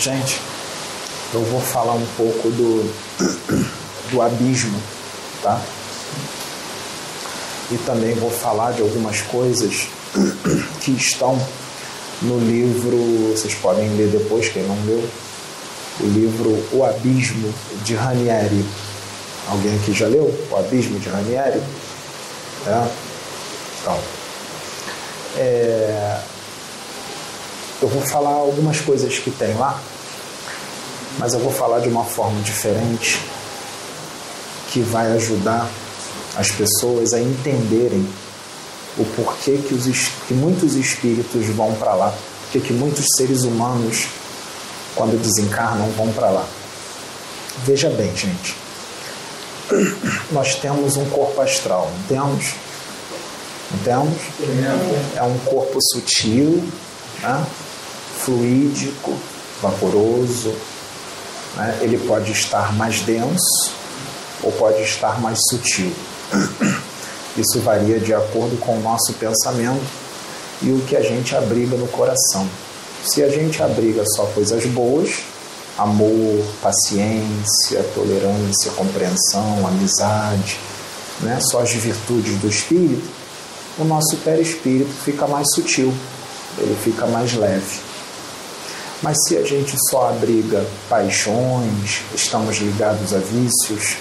Gente, eu vou falar um pouco do, do abismo, tá? E também vou falar de algumas coisas que estão no livro, vocês podem ler depois, quem não leu, o livro O Abismo de Ranieri. Alguém aqui já leu O Abismo de Ranieri? É? Então, é, eu vou falar algumas coisas que tem lá, mas eu vou falar de uma forma diferente que vai ajudar as pessoas a entenderem o porquê que, os, que muitos espíritos vão para lá, porque que muitos seres humanos, quando desencarnam, vão para lá. Veja bem, gente, nós temos um corpo astral, não temos? Não temos? É um corpo sutil, né? Fluídico, vaporoso. Né? Ele pode estar mais denso ou pode estar mais sutil. Isso varia de acordo com o nosso pensamento e o que a gente abriga no coração. Se a gente abriga só coisas boas, amor, paciência, tolerância, compreensão, amizade, né? só as virtudes do espírito, o nosso perispírito fica mais sutil, ele fica mais leve. Mas se a gente só abriga paixões, estamos ligados a vícios,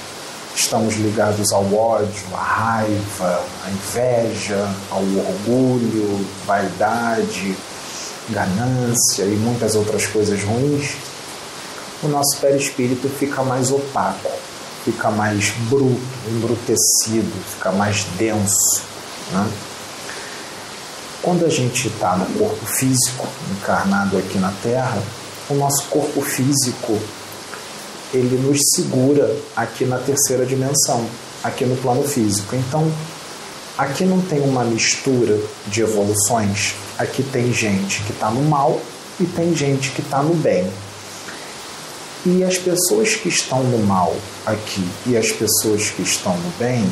estamos ligados ao ódio, à raiva, à inveja, ao orgulho, vaidade, ganância e muitas outras coisas ruins, o nosso perispírito fica mais opaco, fica mais bruto, embrutecido, fica mais denso. Né? Quando a gente está no corpo físico, encarnado aqui na Terra, o nosso corpo físico ele nos segura aqui na terceira dimensão, aqui no plano físico. Então, aqui não tem uma mistura de evoluções. Aqui tem gente que está no mal e tem gente que está no bem. E as pessoas que estão no mal aqui e as pessoas que estão no bem,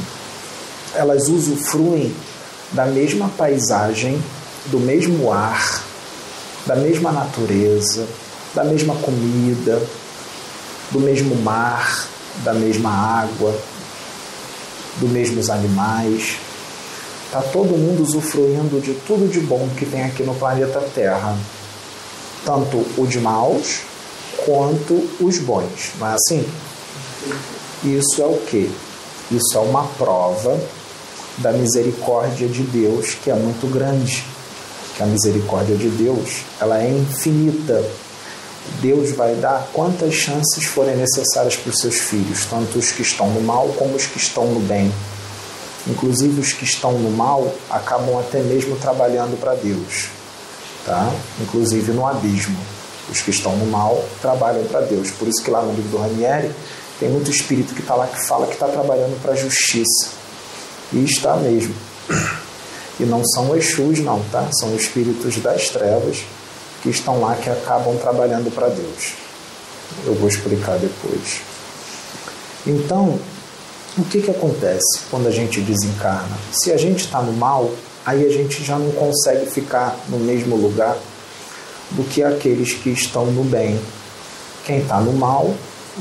elas usufruem da mesma paisagem, do mesmo ar, da mesma natureza, da mesma comida, do mesmo mar, da mesma água, dos mesmos animais. Está todo mundo usufruindo de tudo de bom que tem aqui no planeta Terra. Tanto os maus quanto os bons. Não é assim? Isso é o que? Isso é uma prova da misericórdia de Deus que é muito grande. Que a misericórdia de Deus ela é infinita Deus vai dar quantas chances forem necessárias para os seus filhos, tanto os que estão no mal como os que estão no bem. Inclusive os que estão no mal acabam até mesmo trabalhando para Deus, tá? Inclusive no abismo. Os que estão no mal trabalham para Deus. Por isso que lá no livro do Ranieri tem muito espírito que está lá que fala que está trabalhando para a justiça. E está mesmo. E não são Exus, não, tá? São espíritos das trevas que estão lá que acabam trabalhando para Deus. Eu vou explicar depois. Então, o que, que acontece quando a gente desencarna? Se a gente está no mal, aí a gente já não consegue ficar no mesmo lugar do que aqueles que estão no bem. Quem está no mal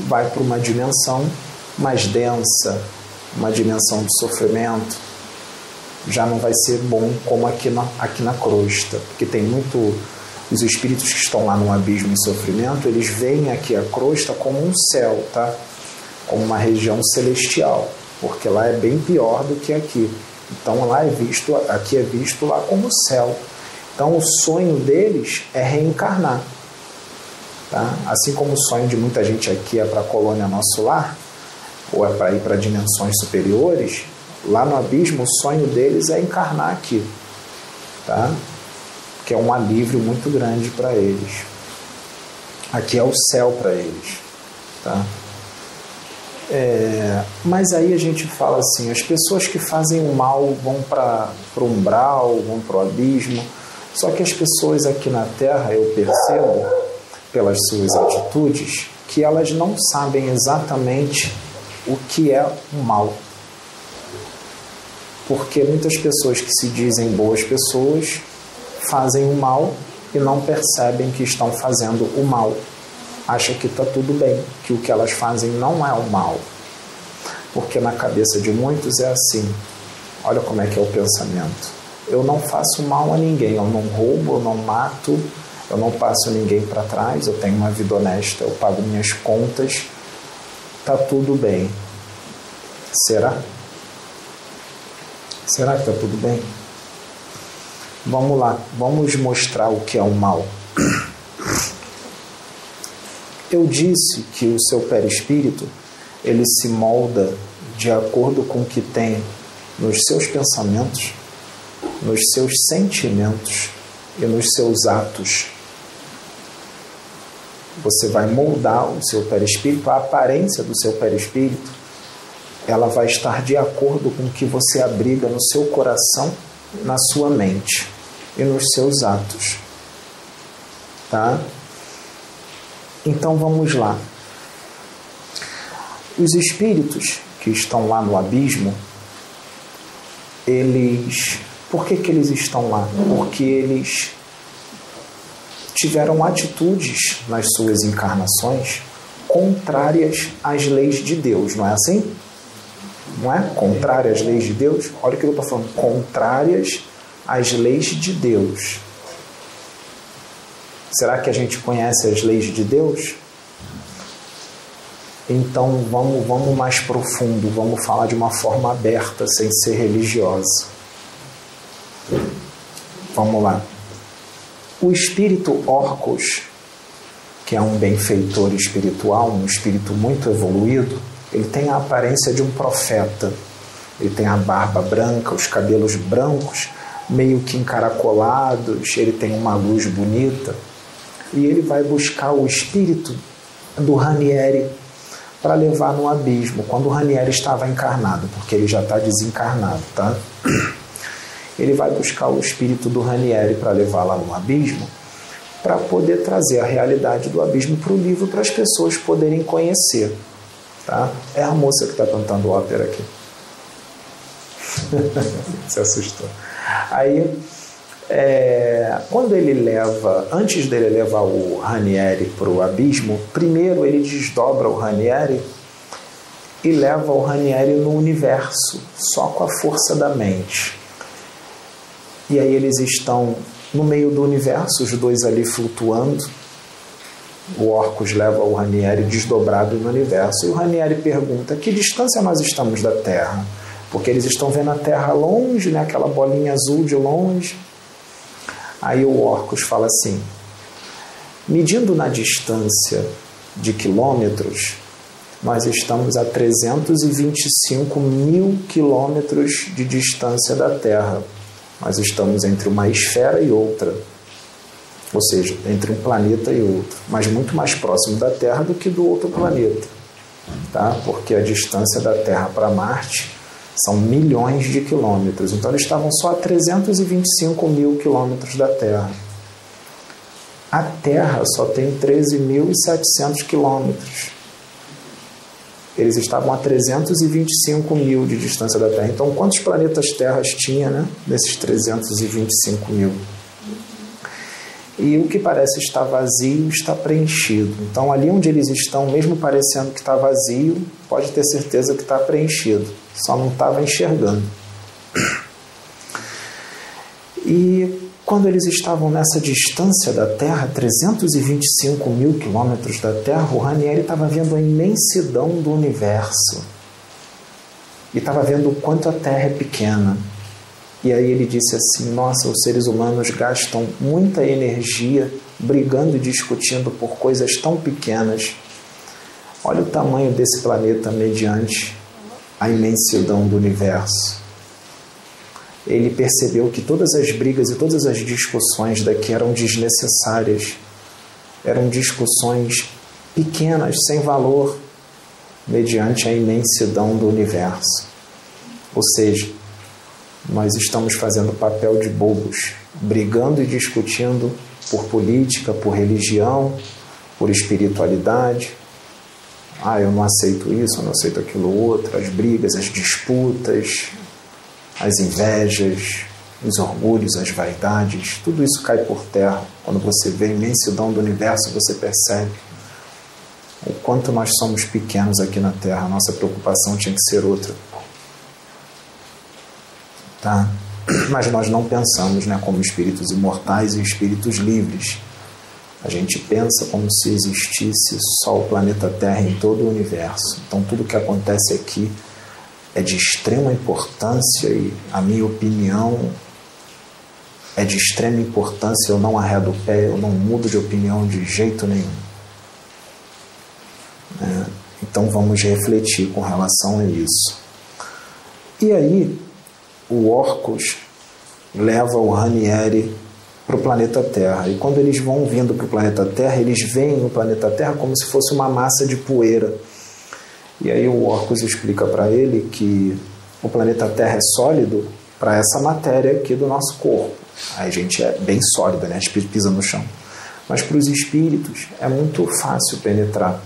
vai para uma dimensão mais densa, uma dimensão de sofrimento, já não vai ser bom como aqui na, aqui na crosta, porque tem muito os espíritos que estão lá no abismo e sofrimento, eles veem aqui a crosta como um céu, tá? Como uma região celestial, porque lá é bem pior do que aqui. Então lá é visto, aqui é visto lá como céu. Então o sonho deles é reencarnar. Tá? Assim como o sonho de muita gente aqui é para a colônia nosso lar, ou é para ir para dimensões superiores, lá no abismo o sonho deles é encarnar aqui. Tá? que é um alívio muito grande para eles. Aqui é o céu para eles. Tá? É, mas aí a gente fala assim: as pessoas que fazem o mal vão para o umbral, vão para o abismo. Só que as pessoas aqui na Terra, eu percebo, pelas suas atitudes, que elas não sabem exatamente o que é o mal. Porque muitas pessoas que se dizem boas pessoas fazem o mal e não percebem que estão fazendo o mal. acha que está tudo bem, que o que elas fazem não é o mal. Porque na cabeça de muitos é assim. Olha como é que é o pensamento. Eu não faço mal a ninguém, eu não roubo, eu não mato, eu não passo ninguém para trás, eu tenho uma vida honesta, eu pago minhas contas, tá tudo bem. Será? Será que tá tudo bem? Vamos lá, vamos mostrar o que é o mal. Eu disse que o seu perispírito ele se molda de acordo com o que tem nos seus pensamentos, nos seus sentimentos e nos seus atos. Você vai moldar o seu perispírito, a aparência do seu perispírito, ela vai estar de acordo com o que você abriga no seu coração, na sua mente e nos seus atos. Tá? Então vamos lá. Os espíritos que estão lá no abismo, eles. Por que, que eles estão lá? Porque eles tiveram atitudes nas suas encarnações contrárias às leis de Deus, não é assim? Não é? Contrárias às leis de Deus? Olha o que eu estou falando. Contrárias às leis de Deus. Será que a gente conhece as leis de Deus? Então vamos, vamos mais profundo, vamos falar de uma forma aberta, sem ser religiosa. Vamos lá. O espírito Orcus, que é um benfeitor espiritual, um espírito muito evoluído, ele tem a aparência de um profeta. Ele tem a barba branca, os cabelos brancos, meio que encaracolados, ele tem uma luz bonita e ele vai buscar o espírito do Ranieri para levar no abismo, quando o Ranieri estava encarnado, porque ele já está desencarnado, tá? Ele vai buscar o espírito do Ranieri para levar lá no abismo, para poder trazer a realidade do abismo para o livro para as pessoas poderem conhecer, tá? É a moça que está cantando ópera aqui. Se assustou. Aí é, quando ele leva, antes dele levar o Ranieri para o abismo, primeiro ele desdobra o Ranieri e leva o Ranieri no universo, só com a força da mente. E aí eles estão no meio do universo, os dois ali flutuando. O Orcus leva o Ranieri desdobrado no universo e o Ranieri pergunta: que distância nós estamos da Terra? Porque eles estão vendo a Terra longe, né, aquela bolinha azul de longe. Aí o Orcus fala assim: medindo na distância de quilômetros, nós estamos a 325 mil quilômetros de distância da Terra. Nós estamos entre uma esfera e outra, ou seja, entre um planeta e outro, mas muito mais próximo da Terra do que do outro planeta, tá? Porque a distância da Terra para Marte são milhões de quilômetros. Então eles estavam só a 325 mil quilômetros da Terra. A Terra só tem 13.700 quilômetros. Eles estavam a 325 mil de distância da Terra. Então, quantos planetas Terras tinha né, nesses 325 mil? E o que parece estar vazio está preenchido. Então, ali onde eles estão, mesmo parecendo que está vazio, pode ter certeza que está preenchido só não estava enxergando. E quando eles estavam nessa distância da Terra, 325 mil quilômetros da Terra, o Ranieri estava vendo a imensidão do universo. E estava vendo o quanto a Terra é pequena. E aí ele disse assim: Nossa, os seres humanos gastam muita energia brigando e discutindo por coisas tão pequenas. Olha o tamanho desse planeta mediante a imensidão do universo. Ele percebeu que todas as brigas e todas as discussões daqui eram desnecessárias, eram discussões pequenas, sem valor, mediante a imensidão do universo. Ou seja, nós estamos fazendo papel de bobos, brigando e discutindo por política, por religião, por espiritualidade, ah, eu não aceito isso, eu não aceito aquilo outro, as brigas, as disputas, as invejas, os orgulhos, as vaidades, tudo isso cai por terra. Quando você vê a imensidão do universo, você percebe o quanto nós somos pequenos aqui na Terra. A nossa preocupação tinha que ser outra. Tá? Mas nós não pensamos né, como espíritos imortais e espíritos livres. A gente pensa como se existisse só o planeta Terra em todo o universo. Então, tudo que acontece aqui é de extrema importância e, a minha opinião, é de extrema importância. Eu não arredo o pé, eu não mudo de opinião de jeito nenhum. É, então vamos refletir com relação a isso. E aí, o Orcus leva o Ranieri para o planeta Terra. E quando eles vão vindo para o planeta Terra, eles veem o planeta Terra como se fosse uma massa de poeira. E aí o Orcus explica para ele que o planeta Terra é sólido para essa matéria aqui do nosso corpo. A gente é bem sólida, né? a gente pisa no chão. Mas para os espíritos é muito fácil penetrar.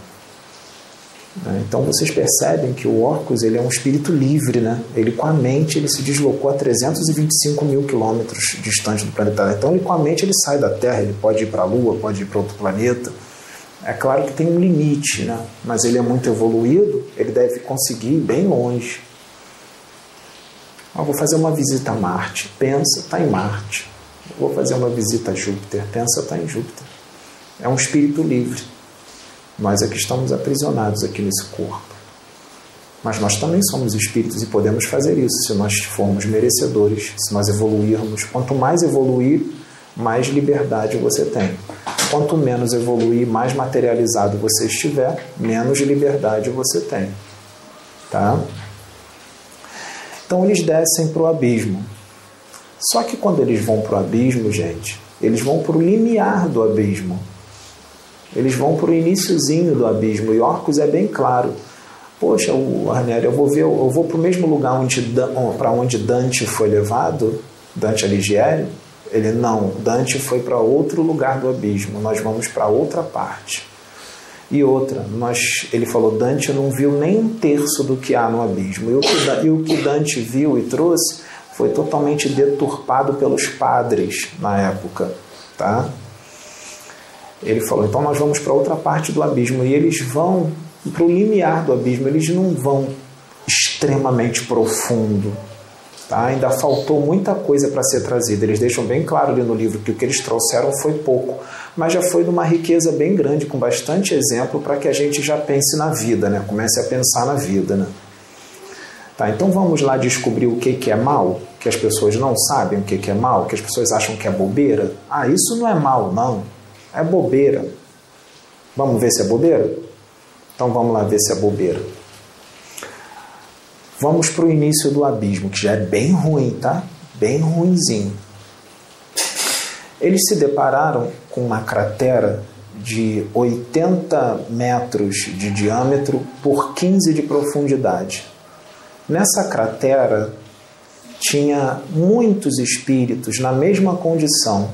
Né? Então vocês percebem que o Orcus ele é um espírito livre, né? Ele com a mente ele se deslocou a 325 mil quilômetros distante do planeta. Então ele com a mente ele sai da Terra, ele pode ir para a Lua, pode ir para outro planeta. É claro que tem um limite, né? Mas ele é muito evoluído, ele deve conseguir ir bem longe. Eu vou fazer uma visita a Marte, pensa, está em Marte. Eu vou fazer uma visita a Júpiter, pensa, está em Júpiter. É um espírito livre. Nós é que estamos aprisionados aqui nesse corpo. Mas nós também somos espíritos e podemos fazer isso se nós formos merecedores, se nós evoluirmos. Quanto mais evoluir, mais liberdade você tem. Quanto menos evoluir, mais materializado você estiver, menos liberdade você tem. Tá? Então eles descem para o abismo. Só que quando eles vão para o abismo, gente, eles vão para o limiar do abismo. Eles vão para o iníciozinho do abismo. E Orcus é bem claro. Poxa, o eu vou ver, eu vou para o mesmo lugar onde para onde Dante foi levado, Dante Alighieri. Ele não, Dante foi para outro lugar do abismo. Nós vamos para outra parte. E outra, nós, ele falou, Dante não viu nem um terço do que há no abismo. E o que, e o que Dante viu e trouxe foi totalmente deturpado pelos padres na época, tá? Ele falou: então nós vamos para outra parte do abismo. E eles vão para o limiar do abismo, eles não vão extremamente profundo. Tá? Ainda faltou muita coisa para ser trazida. Eles deixam bem claro ali no livro que o que eles trouxeram foi pouco, mas já foi de uma riqueza bem grande, com bastante exemplo para que a gente já pense na vida, né? comece a pensar na vida. Né? Tá, então vamos lá descobrir o que, que é mal, que as pessoas não sabem o que, que é mal, que as pessoas acham que é bobeira. Ah, isso não é mal, não. É bobeira. Vamos ver se é bobeira? Então vamos lá ver se é bobeira. Vamos para o início do abismo, que já é bem ruim, tá? Bem ruinzinho. Eles se depararam com uma cratera de 80 metros de diâmetro por 15 de profundidade. Nessa cratera tinha muitos espíritos na mesma condição,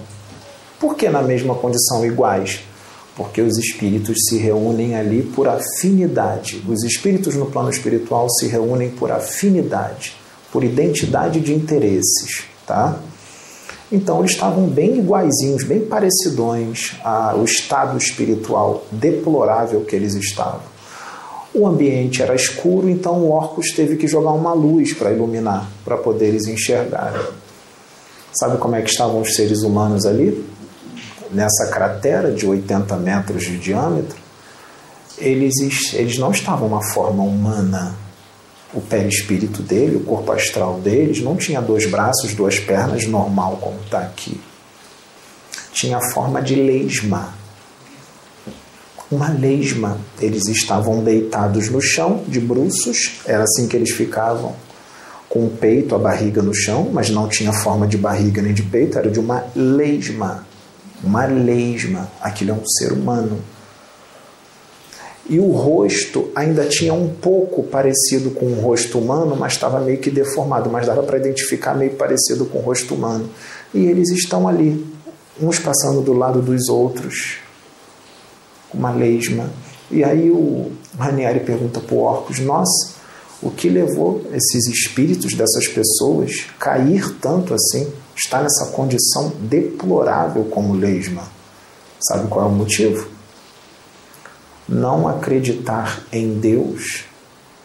por que na mesma condição iguais? Porque os espíritos se reúnem ali por afinidade. Os espíritos no plano espiritual se reúnem por afinidade, por identidade de interesses, tá? Então eles estavam bem iguaizinhos, bem parecidões ao estado espiritual deplorável que eles estavam. O ambiente era escuro, então o Orcus teve que jogar uma luz para iluminar, para poder eles enxergarem. Sabe como é que estavam os seres humanos ali? Nessa cratera de 80 metros de diâmetro, eles, eles não estavam uma forma humana. O perispírito dele, o corpo astral deles, não tinha dois braços, duas pernas, normal como está aqui. Tinha forma de lesma. Uma lesma. Eles estavam deitados no chão, de bruços, era assim que eles ficavam, com o peito, a barriga no chão, mas não tinha forma de barriga nem de peito, era de uma lesma uma lesma, aquilo é um ser humano. E o rosto ainda tinha um pouco parecido com o rosto humano, mas estava meio que deformado, mas dava para identificar meio parecido com o rosto humano. E eles estão ali, uns passando do lado dos outros, uma lesma. E aí o Ranieri pergunta para o Orcus: Nossa, o que levou esses espíritos dessas pessoas cair tanto assim? Está nessa condição deplorável como lesma. Sabe qual é o motivo? não acreditar em Deus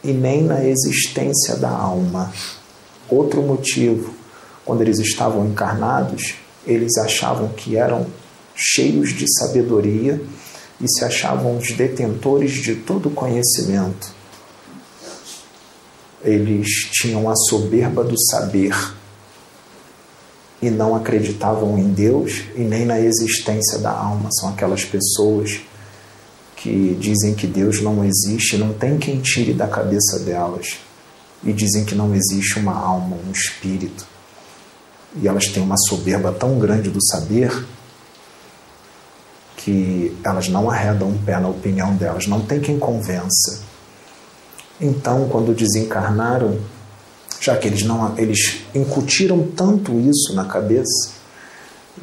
e nem na existência da alma. Outro motivo, quando eles estavam encarnados, eles achavam que eram cheios de sabedoria e se achavam os detentores de todo conhecimento. Eles tinham a soberba do saber e não acreditavam em Deus e nem na existência da alma. São aquelas pessoas que dizem que Deus não existe, não tem quem tire da cabeça delas. E dizem que não existe uma alma, um espírito. E elas têm uma soberba tão grande do saber que elas não arredam um pé na opinião delas, não tem quem convença. Então, quando desencarnaram, já que eles não eles incutiram tanto isso na cabeça,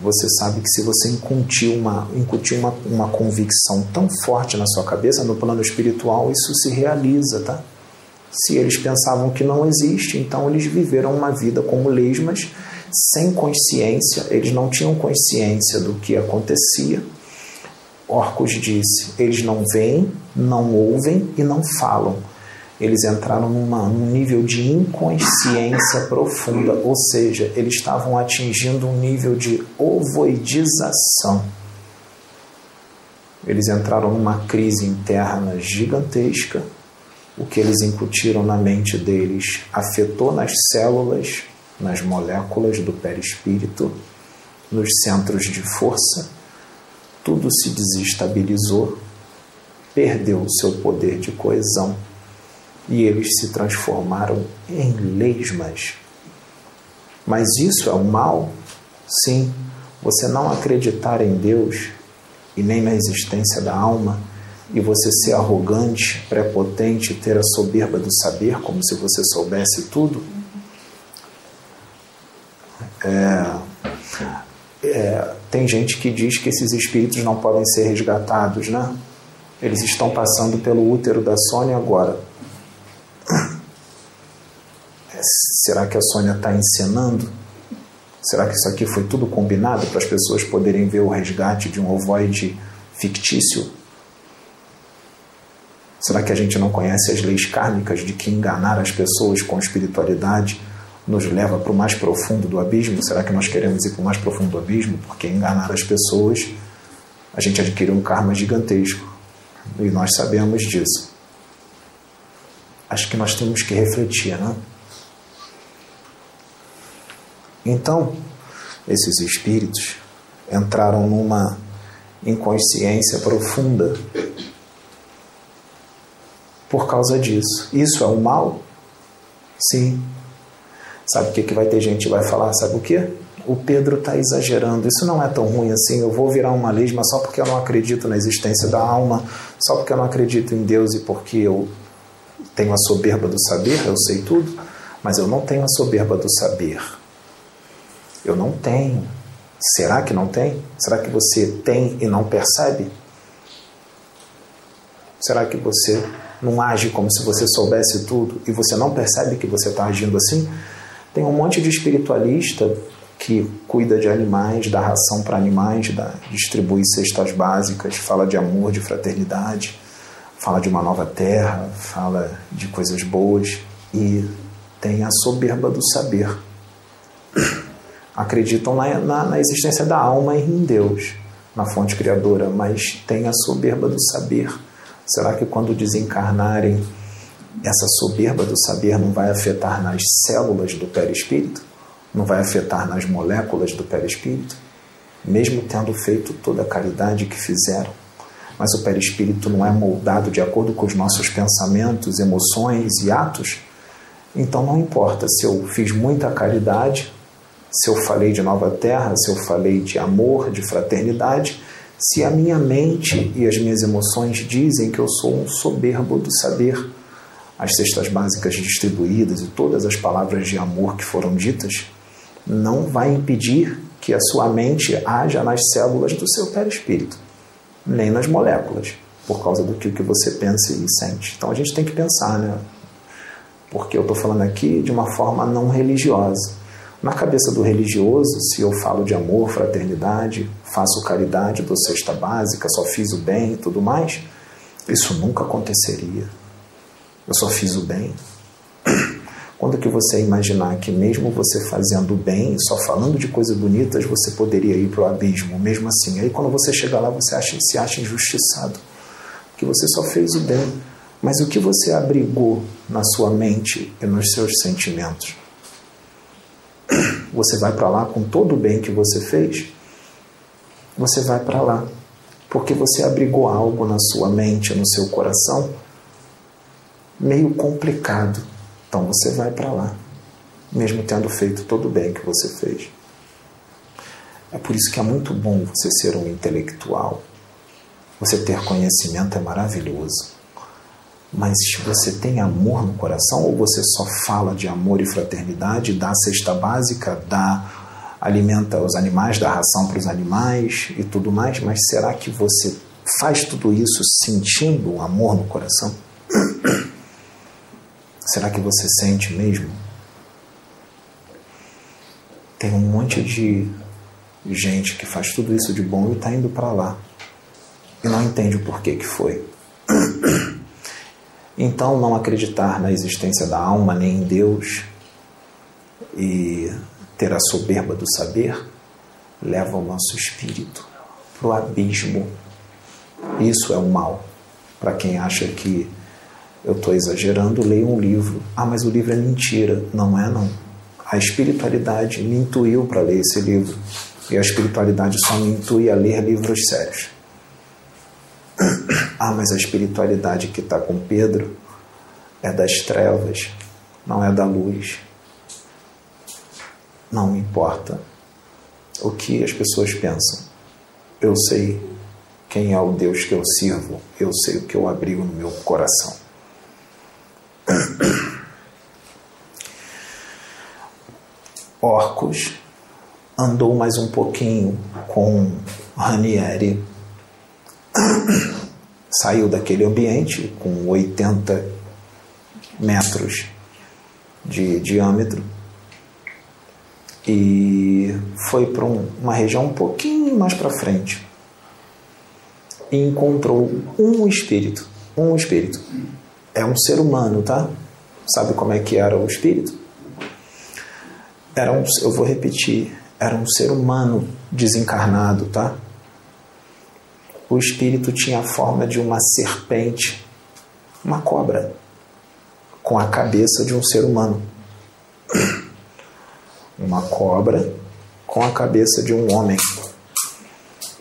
você sabe que se você incutir uma, incutir uma, uma convicção tão forte na sua cabeça, no plano espiritual, isso se realiza, tá? Se eles pensavam que não existe, então eles viveram uma vida como lesmas, sem consciência, eles não tinham consciência do que acontecia. Orcus disse: eles não veem, não ouvem e não falam eles entraram numa, num nível de inconsciência profunda, ou seja, eles estavam atingindo um nível de ovoidização. Eles entraram numa crise interna gigantesca. O que eles incutiram na mente deles afetou nas células, nas moléculas do perispírito, nos centros de força. Tudo se desestabilizou, perdeu o seu poder de coesão e eles se transformaram em lesmas. Mas isso é o mal? Sim. Você não acreditar em Deus e nem na existência da alma e você ser arrogante, prepotente, ter a soberba do saber, como se você soubesse tudo. É, é, tem gente que diz que esses espíritos não podem ser resgatados, né? Eles estão passando pelo útero da Sônia agora. Será que a Sônia está encenando? Será que isso aqui foi tudo combinado para as pessoas poderem ver o resgate de um ovoide fictício? Será que a gente não conhece as leis kármicas de que enganar as pessoas com espiritualidade nos leva para o mais profundo do abismo? Será que nós queremos ir para o mais profundo do abismo? Porque enganar as pessoas, a gente adquire um karma gigantesco. E nós sabemos disso. Acho que nós temos que refletir, né? Então, esses espíritos entraram numa inconsciência profunda por causa disso. Isso é o mal? Sim. Sabe o que, que vai ter gente que vai falar? Sabe o que? O Pedro está exagerando. Isso não é tão ruim assim. Eu vou virar uma lesma só porque eu não acredito na existência da alma, só porque eu não acredito em Deus e porque eu tenho a soberba do saber, eu sei tudo, mas eu não tenho a soberba do saber. Eu não tenho. Será que não tem? Será que você tem e não percebe? Será que você não age como se você soubesse tudo e você não percebe que você está agindo assim? Tem um monte de espiritualista que cuida de animais, dá ração para animais, dá, distribui cestas básicas, fala de amor, de fraternidade, fala de uma nova terra, fala de coisas boas e tem a soberba do saber acreditam na, na, na existência da alma e em Deus, na fonte criadora, mas têm a soberba do saber. Será que quando desencarnarem, essa soberba do saber não vai afetar nas células do perispírito? Não vai afetar nas moléculas do perispírito? Mesmo tendo feito toda a caridade que fizeram, mas o perispírito não é moldado de acordo com os nossos pensamentos, emoções e atos, então não importa. Se eu fiz muita caridade se eu falei de nova terra, se eu falei de amor, de fraternidade, se a minha mente e as minhas emoções dizem que eu sou um soberbo do saber, as cestas básicas distribuídas e todas as palavras de amor que foram ditas, não vai impedir que a sua mente haja nas células do seu perispírito, nem nas moléculas, por causa do que você pensa e sente. Então a gente tem que pensar, né? Porque eu estou falando aqui de uma forma não religiosa na cabeça do religioso, se eu falo de amor, fraternidade, faço caridade, dou cesta básica, só fiz o bem e tudo mais, Isso nunca aconteceria. Eu só fiz o bem. Quando que você imaginar que mesmo você fazendo bem, só falando de coisas bonitas, você poderia ir para o abismo, mesmo assim. Aí quando você chega lá, você acha, se acha injustiçado, que você só fez o bem. Mas o que você abrigou na sua mente e nos seus sentimentos? Você vai para lá com todo o bem que você fez? Você vai para lá porque você abrigou algo na sua mente, no seu coração, meio complicado. Então você vai para lá, mesmo tendo feito todo o bem que você fez. É por isso que é muito bom você ser um intelectual. Você ter conhecimento é maravilhoso. Mas você tem amor no coração ou você só fala de amor e fraternidade, dá a cesta básica, dá alimenta os animais, dá ração para os animais e tudo mais, mas será que você faz tudo isso sentindo o amor no coração? Será que você sente mesmo? Tem um monte de gente que faz tudo isso de bom e está indo para lá e não entende o porquê que foi. Então, não acreditar na existência da alma nem em Deus e ter a soberba do saber leva o nosso espírito para o abismo. Isso é o mal. Para quem acha que eu estou exagerando, leia um livro. Ah, mas o livro é mentira. Não é, não. A espiritualidade me intuiu para ler esse livro. E a espiritualidade só me intui a ler livros sérios. Ah, mas a espiritualidade que está com Pedro é das trevas, não é da luz. Não importa o que as pessoas pensam. Eu sei quem é o Deus que eu sirvo, eu sei o que eu abrigo no meu coração. Orcus andou mais um pouquinho com Ranieri, saiu daquele ambiente com 80 metros de diâmetro. E foi para um, uma região um pouquinho mais para frente. E encontrou um espírito, um espírito. É um ser humano, tá? Sabe como é que era o espírito? Era um, eu vou repetir, era um ser humano desencarnado, tá? O espírito tinha a forma de uma serpente, uma cobra, com a cabeça de um ser humano uma cobra com a cabeça de um homem.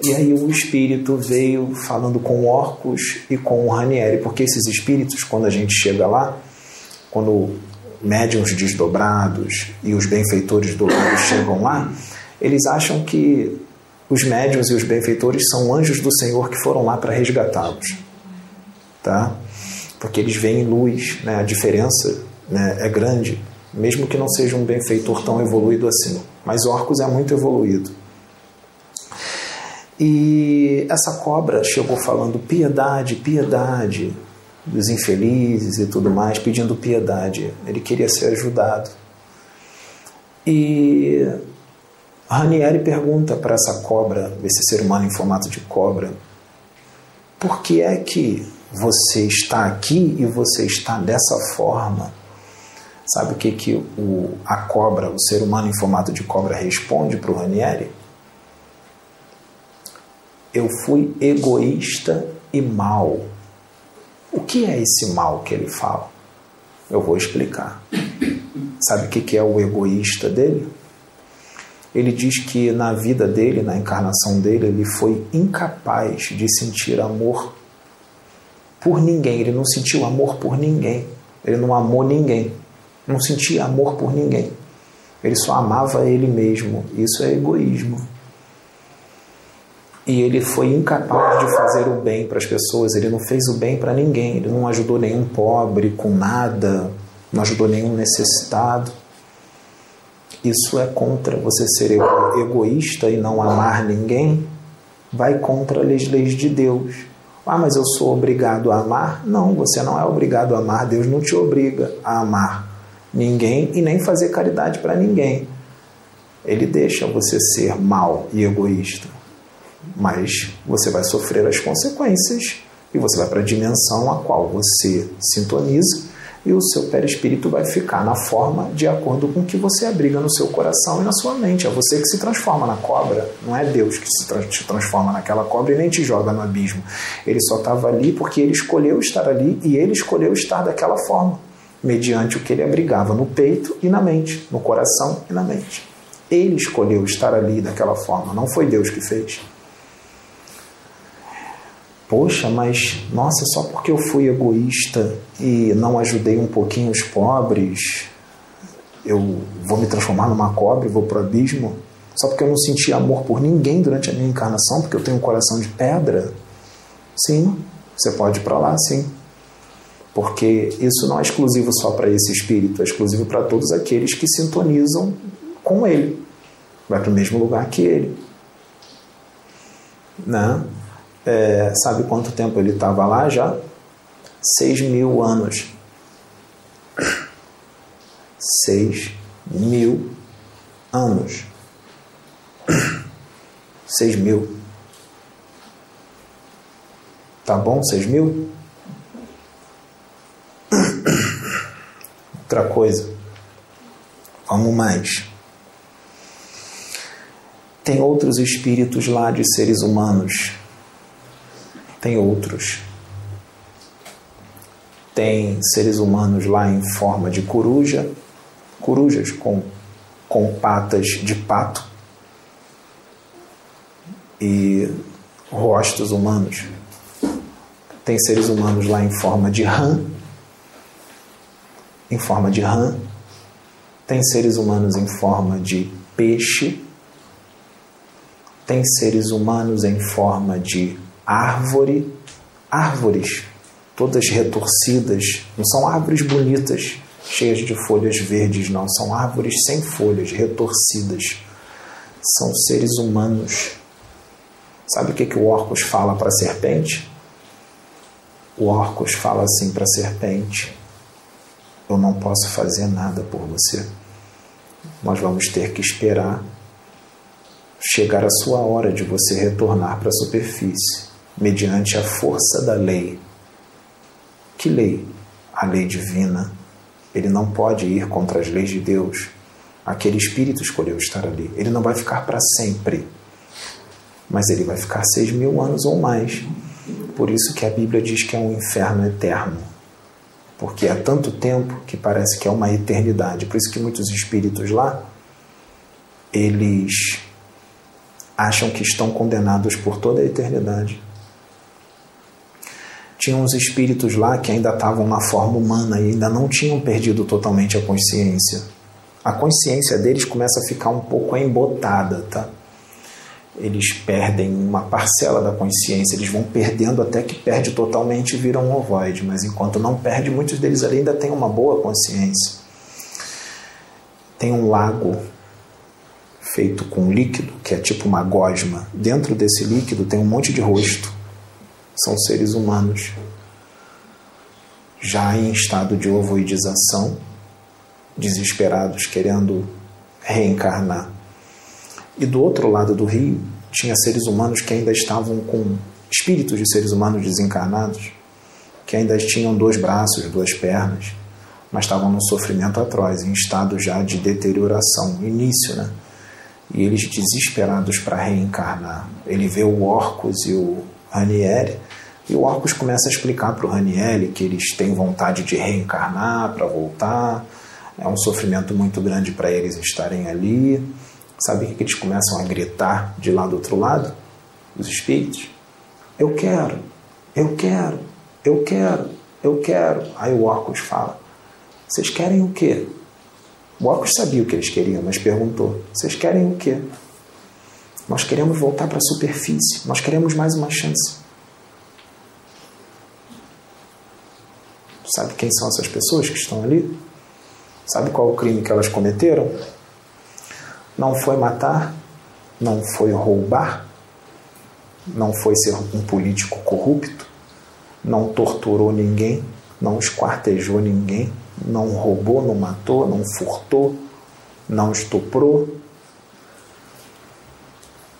E aí o espírito veio falando com Orcus e com o Ranieri, porque esses espíritos, quando a gente chega lá, quando médiums desdobrados e os benfeitores dobrados chegam lá, eles acham que os médiums e os benfeitores são anjos do Senhor que foram lá para resgatá-los. Tá? Porque eles veem luz, né? a diferença né, é grande mesmo que não seja um benfeitor tão evoluído assim. Mas Orcus é muito evoluído. E essa cobra chegou falando piedade, piedade dos infelizes e tudo mais, pedindo piedade. Ele queria ser ajudado. E Ranieri pergunta para essa cobra, esse ser humano em formato de cobra, por que é que você está aqui e você está dessa forma? Sabe o que, que o, a cobra, o ser humano em formato de cobra, responde para o Ranieri? Eu fui egoísta e mal. O que é esse mal que ele fala? Eu vou explicar. Sabe o que, é o egoísta dele? Ele diz que na vida dele, na encarnação dele, ele foi incapaz de sentir amor por ninguém. Ele não sentiu amor por ninguém. Ele não amou ninguém não sentia amor por ninguém. Ele só amava ele mesmo. Isso é egoísmo. E ele foi incapaz de fazer o bem para as pessoas. Ele não fez o bem para ninguém. Ele não ajudou nenhum pobre com nada. Não ajudou nenhum necessitado. Isso é contra você ser egoísta e não amar ninguém. Vai contra as leis de Deus. Ah, mas eu sou obrigado a amar? Não, você não é obrigado a amar. Deus não te obriga a amar ninguém e nem fazer caridade para ninguém. Ele deixa você ser mal e egoísta, mas você vai sofrer as consequências E você vai para a dimensão a qual você sintoniza e o seu perispírito vai ficar na forma de acordo com o que você abriga no seu coração e na sua mente. É você que se transforma na cobra, não é Deus que se transforma naquela cobra e nem te joga no abismo. Ele só estava ali porque ele escolheu estar ali e ele escolheu estar daquela forma, mediante o que ele abrigava no peito e na mente, no coração e na mente. Ele escolheu estar ali daquela forma, não foi Deus que fez. Poxa, mas nossa, só porque eu fui egoísta e não ajudei um pouquinho os pobres, eu vou me transformar numa cobra vou para o abismo? Só porque eu não senti amor por ninguém durante a minha encarnação, porque eu tenho um coração de pedra? Sim, você pode ir para lá, sim. Porque isso não é exclusivo só para esse espírito, é exclusivo para todos aqueles que sintonizam com ele. Vai para o mesmo lugar que ele. Né? É, sabe quanto tempo ele estava lá já? Seis mil anos. Seis mil anos. Seis mil. Tá bom? Seis mil? Outra coisa. Vamos mais. Tem outros espíritos lá de seres humanos tem outros. Tem seres humanos lá em forma de coruja, corujas com, com patas de pato e rostos humanos. Tem seres humanos lá em forma de rã, em forma de rã. Tem seres humanos em forma de peixe. Tem seres humanos em forma de árvore, árvores, todas retorcidas, não são árvores bonitas, cheias de folhas verdes, não, são árvores sem folhas, retorcidas. São seres humanos. Sabe o que, que o Orcus fala para a serpente? O Orcus fala assim para a serpente: Eu não posso fazer nada por você. Nós vamos ter que esperar chegar a sua hora de você retornar para a superfície mediante a força da lei. Que lei? A lei divina. Ele não pode ir contra as leis de Deus. Aquele espírito escolheu estar ali. Ele não vai ficar para sempre, mas ele vai ficar seis mil anos ou mais. Por isso que a Bíblia diz que é um inferno eterno. Porque há tanto tempo que parece que é uma eternidade. Por isso que muitos espíritos lá, eles acham que estão condenados por toda a eternidade tinham uns espíritos lá que ainda estavam na forma humana e ainda não tinham perdido totalmente a consciência. A consciência deles começa a ficar um pouco embotada, tá? Eles perdem uma parcela da consciência, eles vão perdendo até que perde totalmente e viram um ovoide, mas enquanto não perde, muitos deles ainda têm uma boa consciência. Tem um lago feito com líquido, que é tipo uma gosma. Dentro desse líquido tem um monte de rosto são seres humanos já em estado de ovoidização, desesperados, querendo reencarnar. E do outro lado do rio tinha seres humanos que ainda estavam com espíritos de seres humanos desencarnados, que ainda tinham dois braços, duas pernas, mas estavam num sofrimento atroz, em estado já de deterioração, início, né? E eles desesperados para reencarnar. Ele vê o Orcus e o Ranieri e o Orcus começa a explicar para o Raniel que eles têm vontade de reencarnar para voltar, é um sofrimento muito grande para eles estarem ali. Sabe o que eles começam a gritar de lá do outro lado? Os espíritos. Eu quero, eu quero, eu quero, eu quero. Aí o Orcus fala: Vocês querem o quê? O Orcus sabia o que eles queriam, mas perguntou: Vocês querem o quê? Nós queremos voltar para a superfície, nós queremos mais uma chance. Sabe quem são essas pessoas que estão ali? Sabe qual o crime que elas cometeram? Não foi matar, não foi roubar, não foi ser um político corrupto, não torturou ninguém, não esquartejou ninguém, não roubou, não matou, não furtou, não estuprou.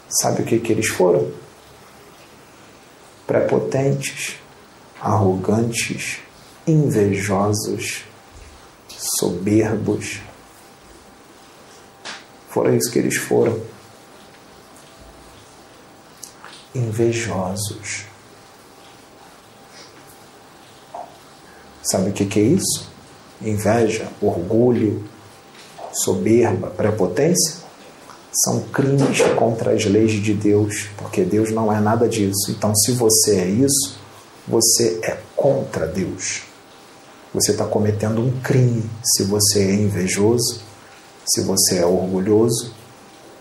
Sabe o que, que eles foram? Prepotentes, arrogantes, invejosos, soberbos. Foram isso que eles foram. Invejosos. Sabe o que é isso? Inveja, orgulho, soberba, prepotência? São crimes contra as leis de Deus, porque Deus não é nada disso. Então, se você é isso, você é contra Deus. Você está cometendo um crime se você é invejoso, se você é orgulhoso,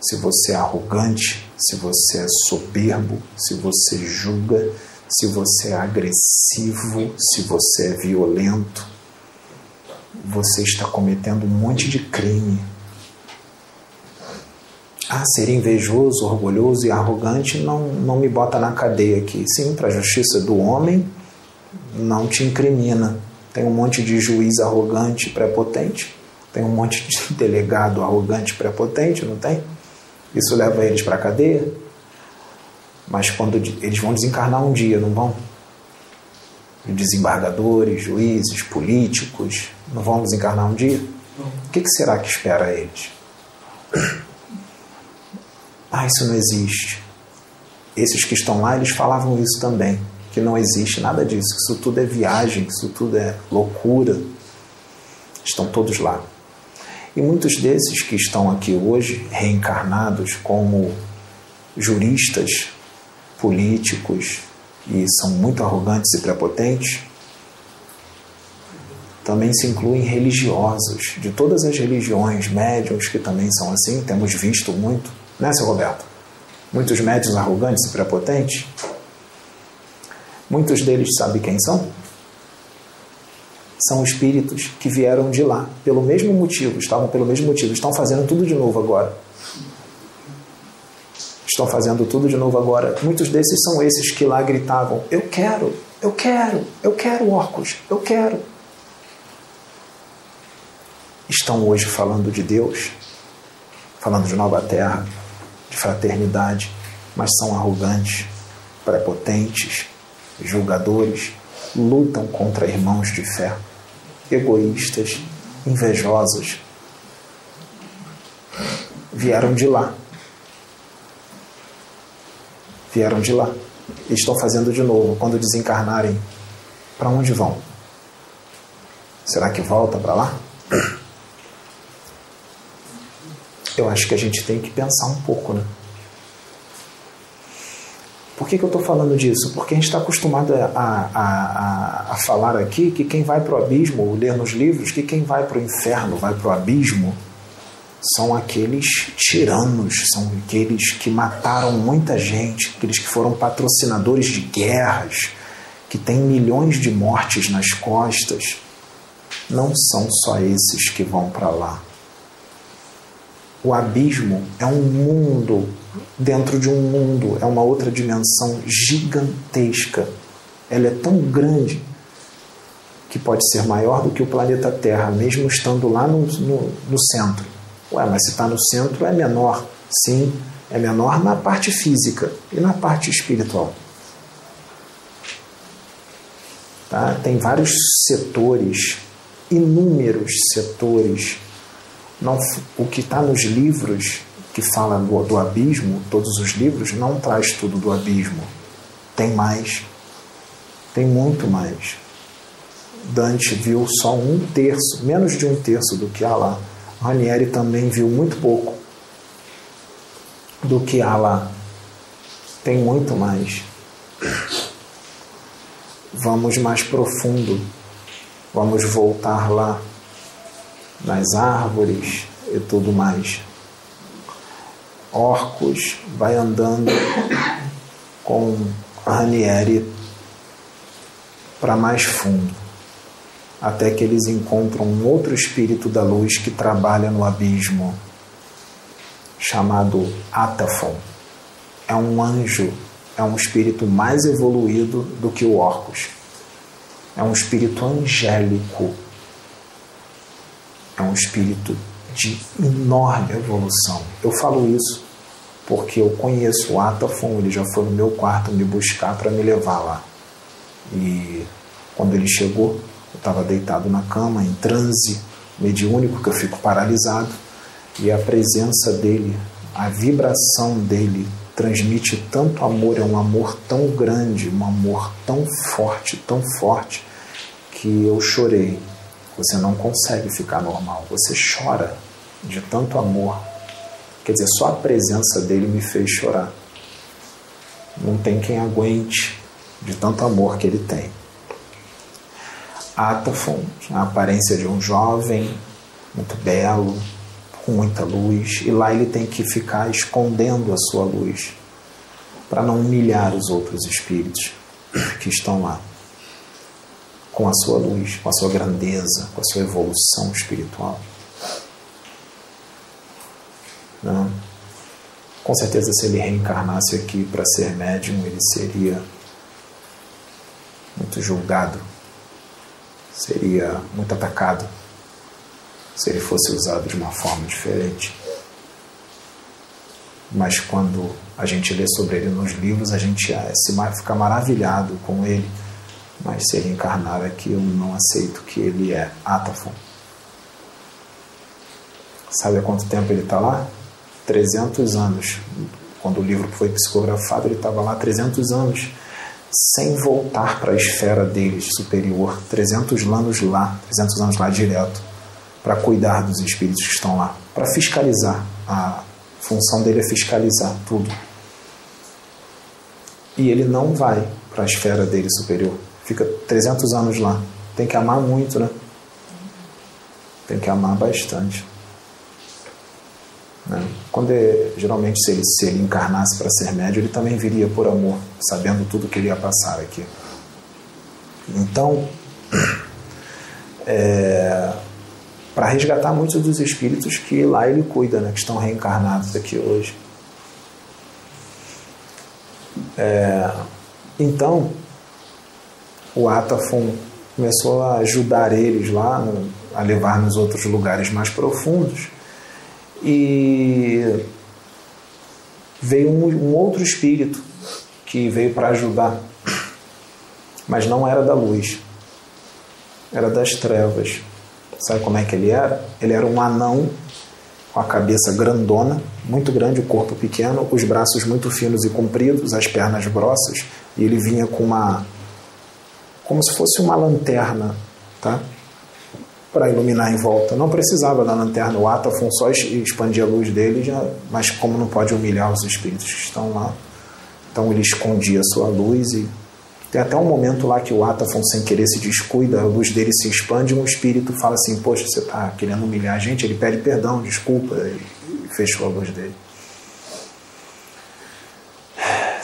se você é arrogante, se você é soberbo, se você julga, se você é agressivo, se você é violento. Você está cometendo um monte de crime. Ah, ser invejoso, orgulhoso e arrogante não, não me bota na cadeia aqui. Sim, para a justiça do homem, não te incrimina. Tem um monte de juiz arrogante, prepotente. Tem um monte de delegado arrogante, prepotente, não tem? Isso leva eles para a cadeia. Mas quando eles vão desencarnar um dia, não vão? Desembargadores, juízes, políticos, não vão desencarnar um dia? O que, que será que espera eles? Ah, isso não existe. Esses que estão lá, eles falavam isso também, que não existe nada disso, que isso tudo é viagem, que isso tudo é loucura. Estão todos lá. E muitos desses que estão aqui hoje, reencarnados como juristas, políticos e são muito arrogantes e prepotentes, também se incluem religiosos, de todas as religiões, médiums que também são assim, temos visto muito, né, seu Roberto? Muitos médios arrogantes e prepotentes. Muitos deles sabe quem são? São espíritos que vieram de lá, pelo mesmo motivo, estavam pelo mesmo motivo, estão fazendo tudo de novo agora estão fazendo tudo de novo agora. Muitos desses são esses que lá gritavam: Eu quero, eu quero, eu quero orcos, eu quero. Estão hoje falando de Deus, falando de nova terra, de fraternidade, mas são arrogantes, prepotentes, julgadores, lutam contra irmãos de fé, egoístas, invejosos. Vieram de lá vieram de lá. E estão fazendo de novo. Quando desencarnarem, para onde vão? Será que volta para lá? Eu acho que a gente tem que pensar um pouco, né? Por que, que eu estou falando disso? Porque a gente está acostumado a, a, a, a, falar aqui que quem vai para o abismo, ou ler nos livros, que quem vai para o inferno, vai para o abismo, são aqueles tiranos, são aqueles que mataram muita gente, aqueles que foram patrocinadores de guerras, que têm milhões de mortes nas costas. Não são só esses que vão para lá. O abismo é um mundo dentro de um mundo, é uma outra dimensão gigantesca. Ela é tão grande que pode ser maior do que o planeta Terra, mesmo estando lá no, no, no centro Ué, mas se está no centro é menor. Sim, é menor na parte física e na parte espiritual. Tá? Tem vários setores, inúmeros setores. Não, o que está nos livros que fala do, do abismo, todos os livros, não traz tudo do abismo. Tem mais. Tem muito mais. Dante viu só um terço, menos de um terço do que há lá. Ranieri também viu muito pouco do que há lá. Tem muito mais. Vamos mais profundo. Vamos voltar lá nas árvores e tudo mais. Orcos vai andando com Ranieri para mais fundo até que eles encontram um outro espírito da luz que trabalha no abismo, chamado Atafon. É um anjo, é um espírito mais evoluído do que o Orcus. É um espírito angélico. É um espírito de enorme evolução. Eu falo isso porque eu conheço o Atafon, ele já foi no meu quarto me buscar para me levar lá. E quando ele chegou, eu estava deitado na cama, em transe mediúnico, que eu fico paralisado, e a presença dele, a vibração dele transmite tanto amor, é um amor tão grande, um amor tão forte, tão forte, que eu chorei. Você não consegue ficar normal, você chora de tanto amor. Quer dizer, só a presença dele me fez chorar. Não tem quem aguente de tanto amor que ele tem. Atafon, a aparência de um jovem muito belo, com muita luz, e lá ele tem que ficar escondendo a sua luz para não humilhar os outros espíritos que estão lá com a sua luz, com a sua grandeza, com a sua evolução espiritual. Não? Com certeza, se ele reencarnasse aqui para ser médium, ele seria muito julgado, seria muito atacado se ele fosse usado de uma forma diferente. Mas quando a gente lê sobre ele nos livros, a gente se fica maravilhado com ele. Mas se ele encarnar aqui, eu não aceito que ele é Atafon. Sabe há quanto tempo ele está lá? 300 anos. Quando o livro foi psicografado, ele estava lá 300 anos, sem voltar para a esfera deles superior. 300 anos lá, 300 anos lá direto para cuidar dos espíritos que estão lá, para fiscalizar. A função dele é fiscalizar tudo. E ele não vai para a esfera dele superior. Fica 300 anos lá. Tem que amar muito, né? Tem que amar bastante. Né? Quando é, geralmente se ele, se ele encarnasse para ser médio, ele também viria por amor, sabendo tudo que ele ia passar aqui. Então, é, para resgatar muitos dos espíritos que lá ele cuida, né, que estão reencarnados aqui hoje. É, então, o Atafon começou a ajudar eles lá, no, a levar nos outros lugares mais profundos. E veio um, um outro espírito que veio para ajudar, mas não era da luz, era das trevas. Sabe como é que ele era? Ele era um anão com a cabeça grandona, muito grande, o corpo pequeno, os braços muito finos e compridos, as pernas grossas, e ele vinha com uma como se fosse uma lanterna, tá? Para iluminar em volta. Não precisava da lanterna, o Atafon só expandia a luz dele, já, mas como não pode humilhar os espíritos que estão lá, então ele escondia a sua luz e tem até um momento lá que o Atafon, sem querer, se descuida, a luz dele se expande e um espírito fala assim: Poxa, você está querendo humilhar a gente? Ele pede perdão, desculpa, e fechou a luz dele.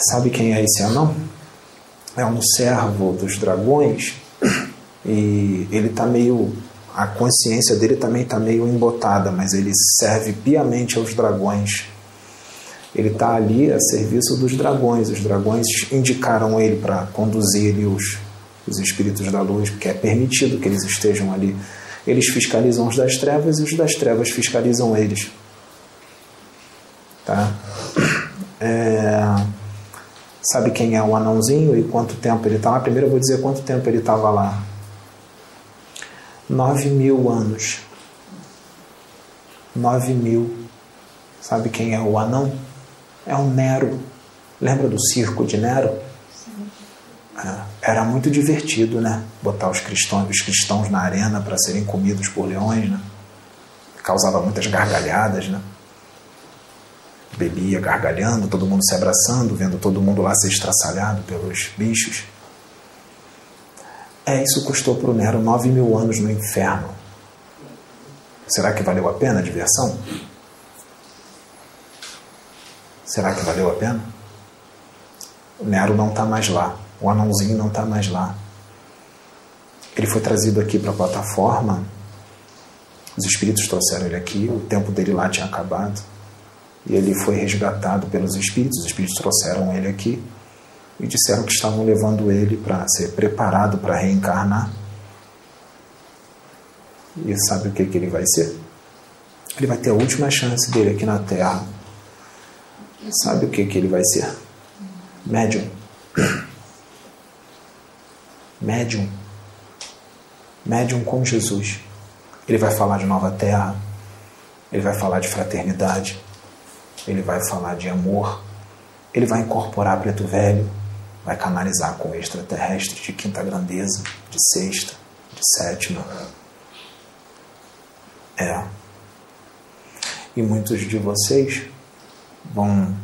Sabe quem é esse anão? É um servo dos dragões e ele está meio. A consciência dele também está meio embotada, mas ele serve piamente aos dragões ele está ali a serviço dos dragões. Os dragões indicaram ele para conduzir os, os espíritos da luz, porque é permitido que eles estejam ali. Eles fiscalizam os das trevas e os das trevas fiscalizam eles. Tá? É, sabe quem é o anãozinho e quanto tempo ele está lá? Primeiro eu vou dizer quanto tempo ele estava lá. Nove mil anos. Nove mil. Sabe quem é o anão? É um Nero. Lembra do circo de Nero? É, era muito divertido, né? Botar os cristãos, os cristãos na arena para serem comidos por leões, né? Causava muitas gargalhadas, né? Bebia gargalhando, todo mundo se abraçando, vendo todo mundo lá ser estraçalhado pelos bichos. É, isso custou para o Nero nove mil anos no inferno. Será que valeu a pena a diversão? Será que valeu a pena? O Nero não está mais lá. O anãozinho não está mais lá. Ele foi trazido aqui para a plataforma. Os espíritos trouxeram ele aqui. O tempo dele lá tinha acabado. E ele foi resgatado pelos espíritos. Os espíritos trouxeram ele aqui e disseram que estavam levando ele para ser preparado para reencarnar. E sabe o que, que ele vai ser? Ele vai ter a última chance dele aqui na Terra Sabe o que, que ele vai ser? Médium. médium. Médium com Jesus. Ele vai falar de nova terra, ele vai falar de fraternidade, ele vai falar de amor, ele vai incorporar preto velho, vai canalizar com extraterrestre de quinta grandeza, de sexta, de sétima. É. E muitos de vocês vão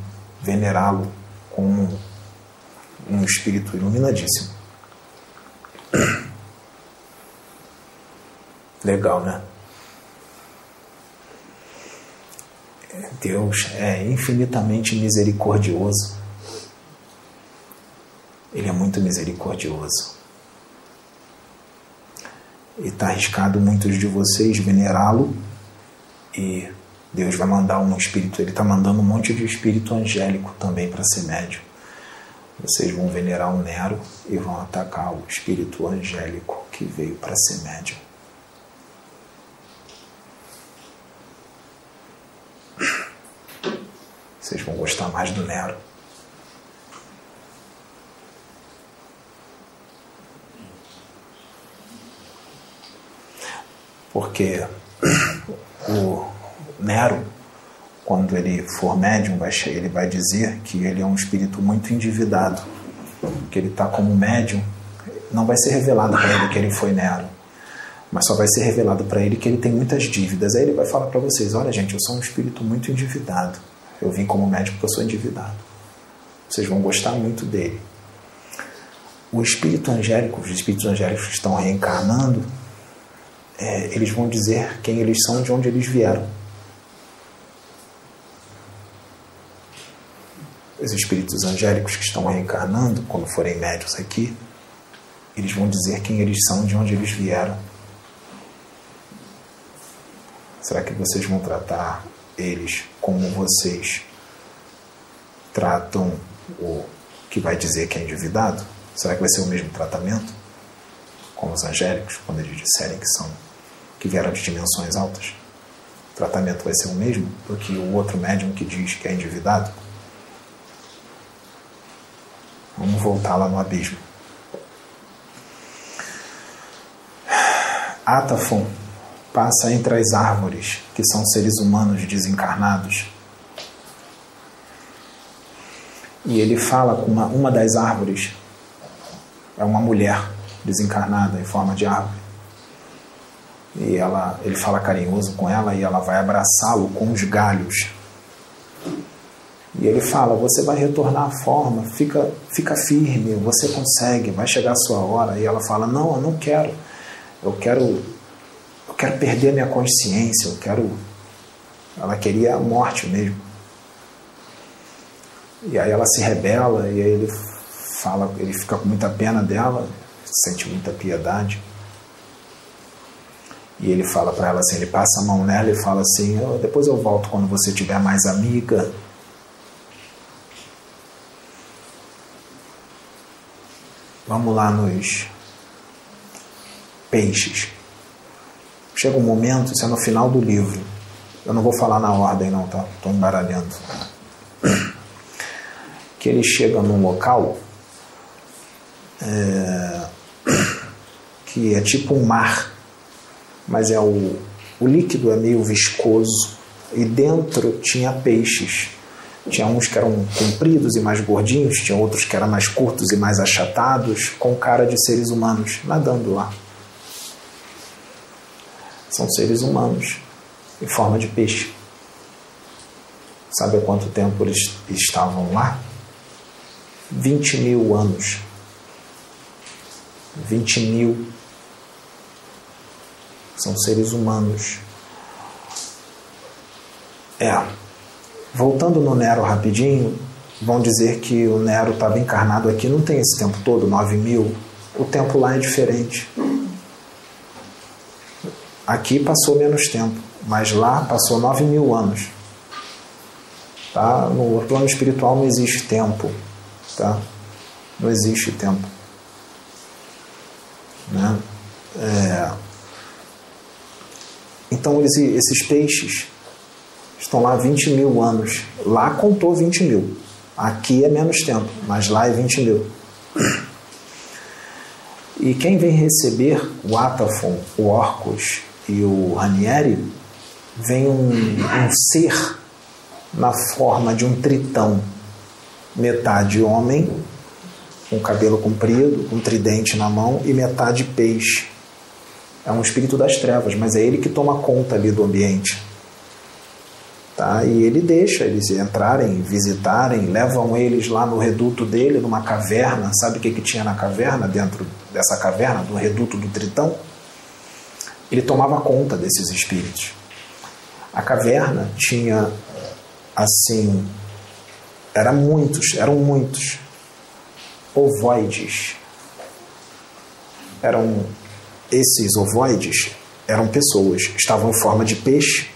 venerá-lo como um espírito iluminadíssimo. Legal, né? Deus é infinitamente misericordioso. Ele é muito misericordioso. E está arriscado muitos de vocês venerá-lo e Deus vai mandar um espírito, ele está mandando um monte de espírito angélico também para ser médio. Vocês vão venerar o Nero e vão atacar o espírito angélico que veio para ser médio. Vocês vão gostar mais do Nero. Porque o Nero, quando ele for médium, ele vai dizer que ele é um espírito muito endividado, que ele está como médium. Não vai ser revelado para ele que ele foi Nero, mas só vai ser revelado para ele que ele tem muitas dívidas. Aí ele vai falar para vocês: olha, gente, eu sou um espírito muito endividado. Eu vim como médium porque eu sou endividado. Vocês vão gostar muito dele. O espírito angélico, os espíritos angélicos que estão reencarnando, é, eles vão dizer quem eles são de onde eles vieram. os espíritos angélicos que estão reencarnando, quando forem médios aqui, eles vão dizer quem eles são, de onde eles vieram. Será que vocês vão tratar eles como vocês tratam o que vai dizer que é endividado? Será que vai ser o mesmo tratamento com os angélicos, quando eles disserem que são que vieram de dimensões altas? O tratamento vai ser o mesmo do que o outro médium que diz que é endividado? Vamos voltar lá no abismo. Atafon passa entre as árvores, que são seres humanos desencarnados. E ele fala com uma, uma das árvores, é uma mulher desencarnada em forma de árvore. E ela, ele fala carinhoso com ela e ela vai abraçá-lo com os galhos e ele fala: você vai retornar à forma, fica, fica firme, você consegue, vai chegar a sua hora. E ela fala: não, eu não quero, eu quero, eu quero perder minha consciência, eu quero. Ela queria a morte mesmo. E aí ela se rebela e aí ele fala, ele fica com muita pena dela, sente muita piedade. E ele fala para ela assim, ele passa a mão nela e fala assim, oh, depois eu volto quando você tiver mais amiga. Vamos lá nos peixes. Chega um momento, isso é no final do livro. Eu não vou falar na ordem, não, tá? Estou embaralhando. Que ele chega num local é, que é tipo um mar, mas é o, o líquido é meio viscoso e dentro tinha peixes tinha uns que eram compridos e mais gordinhos, tinha outros que eram mais curtos e mais achatados, com cara de seres humanos nadando lá. São seres humanos em forma de peixe. Sabe há quanto tempo eles estavam lá? 20 mil anos. 20 mil. São seres humanos. É Voltando no Nero rapidinho, vão dizer que o Nero estava encarnado aqui, não tem esse tempo todo, 9 mil. O tempo lá é diferente. Aqui passou menos tempo, mas lá passou 9 mil anos. Tá? No plano espiritual não existe tempo. Tá? Não existe tempo. Né? É... Então, esses peixes estão lá 20 mil anos. Lá contou 20 mil. Aqui é menos tempo, mas lá é 20 mil. E quem vem receber o Atafon, o Orcus e o Ranieri, vem um, um ser na forma de um tritão, metade homem, com cabelo comprido, com um tridente na mão, e metade peixe. É um espírito das trevas, mas é ele que toma conta ali do ambiente. Tá? E ele deixa eles entrarem, visitarem, levam eles lá no reduto dele, numa caverna. Sabe o que, que tinha na caverna, dentro dessa caverna, do reduto do Tritão? Ele tomava conta desses espíritos. A caverna tinha, assim, eram muitos, eram muitos ovoides. Eram esses ovoides eram pessoas, estavam em forma de peixe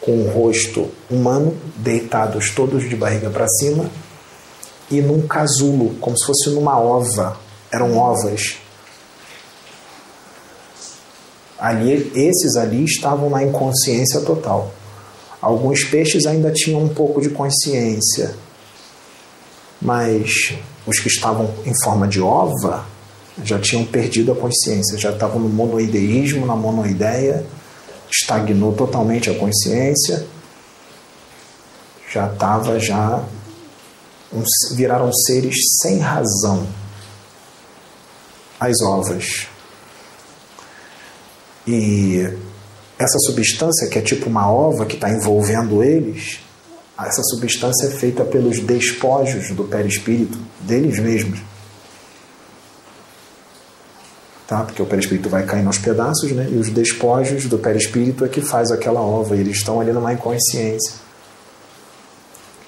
com o rosto humano, deitados todos de barriga para cima, e num casulo, como se fosse numa ova. Eram ovas. Ali, esses ali estavam na inconsciência total. Alguns peixes ainda tinham um pouco de consciência, mas os que estavam em forma de ova já tinham perdido a consciência, já estavam no monoideísmo, na monoideia estagnou totalmente a consciência, já estava já viraram seres sem razão. As ovas. E essa substância, que é tipo uma ova que está envolvendo eles, essa substância é feita pelos despojos do perispírito, deles mesmos tá? porque o perispírito vai caindo aos pedaços, né? e os despojos do perispírito é que faz aquela ova, eles estão ali numa inconsciência.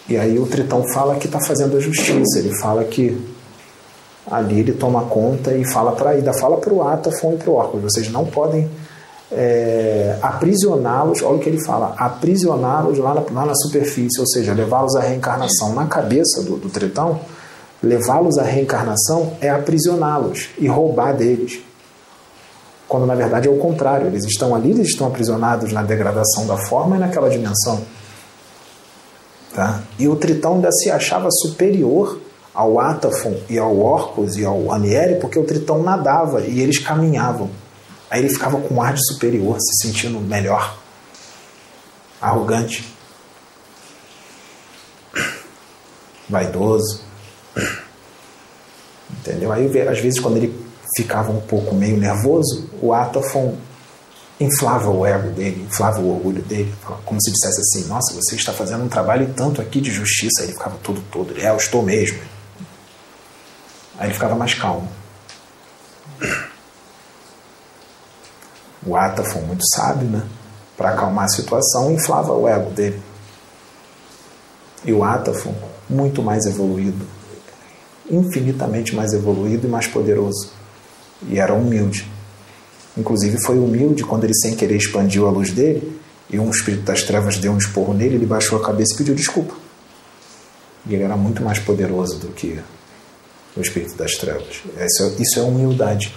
E aí o Tritão fala que está fazendo a justiça, ele fala que ali ele toma conta e fala para ainda fala para o Atafon e para o Orcus, vocês não podem é, aprisioná-los, olha o que ele fala, aprisioná-los lá, lá na, superfície, ou seja, levá-los à reencarnação. Na cabeça do, do Tritão, levá-los à reencarnação é aprisioná-los e roubar deles quando na verdade é o contrário, eles estão ali, eles estão aprisionados na degradação da forma e naquela dimensão. Tá? E o Tritão ainda se achava superior ao Atafon e ao Orcus e ao Aniere, porque o Tritão nadava e eles caminhavam. Aí ele ficava com um ar de superior, se sentindo melhor, arrogante, vaidoso. Entendeu? Aí, às vezes, quando ele ficava um pouco meio nervoso, o Atafon inflava o ego dele, inflava o orgulho dele, como se dissesse assim: Nossa, você está fazendo um trabalho tanto aqui de justiça. Ele ficava todo todo, é, eu estou mesmo. Aí ele ficava mais calmo. O Atafon, muito sábio, né? Para acalmar a situação, inflava o ego dele. E o Atafon, muito mais evoluído, infinitamente mais evoluído e mais poderoso e era humilde. Inclusive foi humilde quando ele sem querer expandiu a luz dele e um espírito das trevas deu um esporro nele, ele baixou a cabeça e pediu desculpa. E ele era muito mais poderoso do que o espírito das trevas. Isso é, isso é humildade.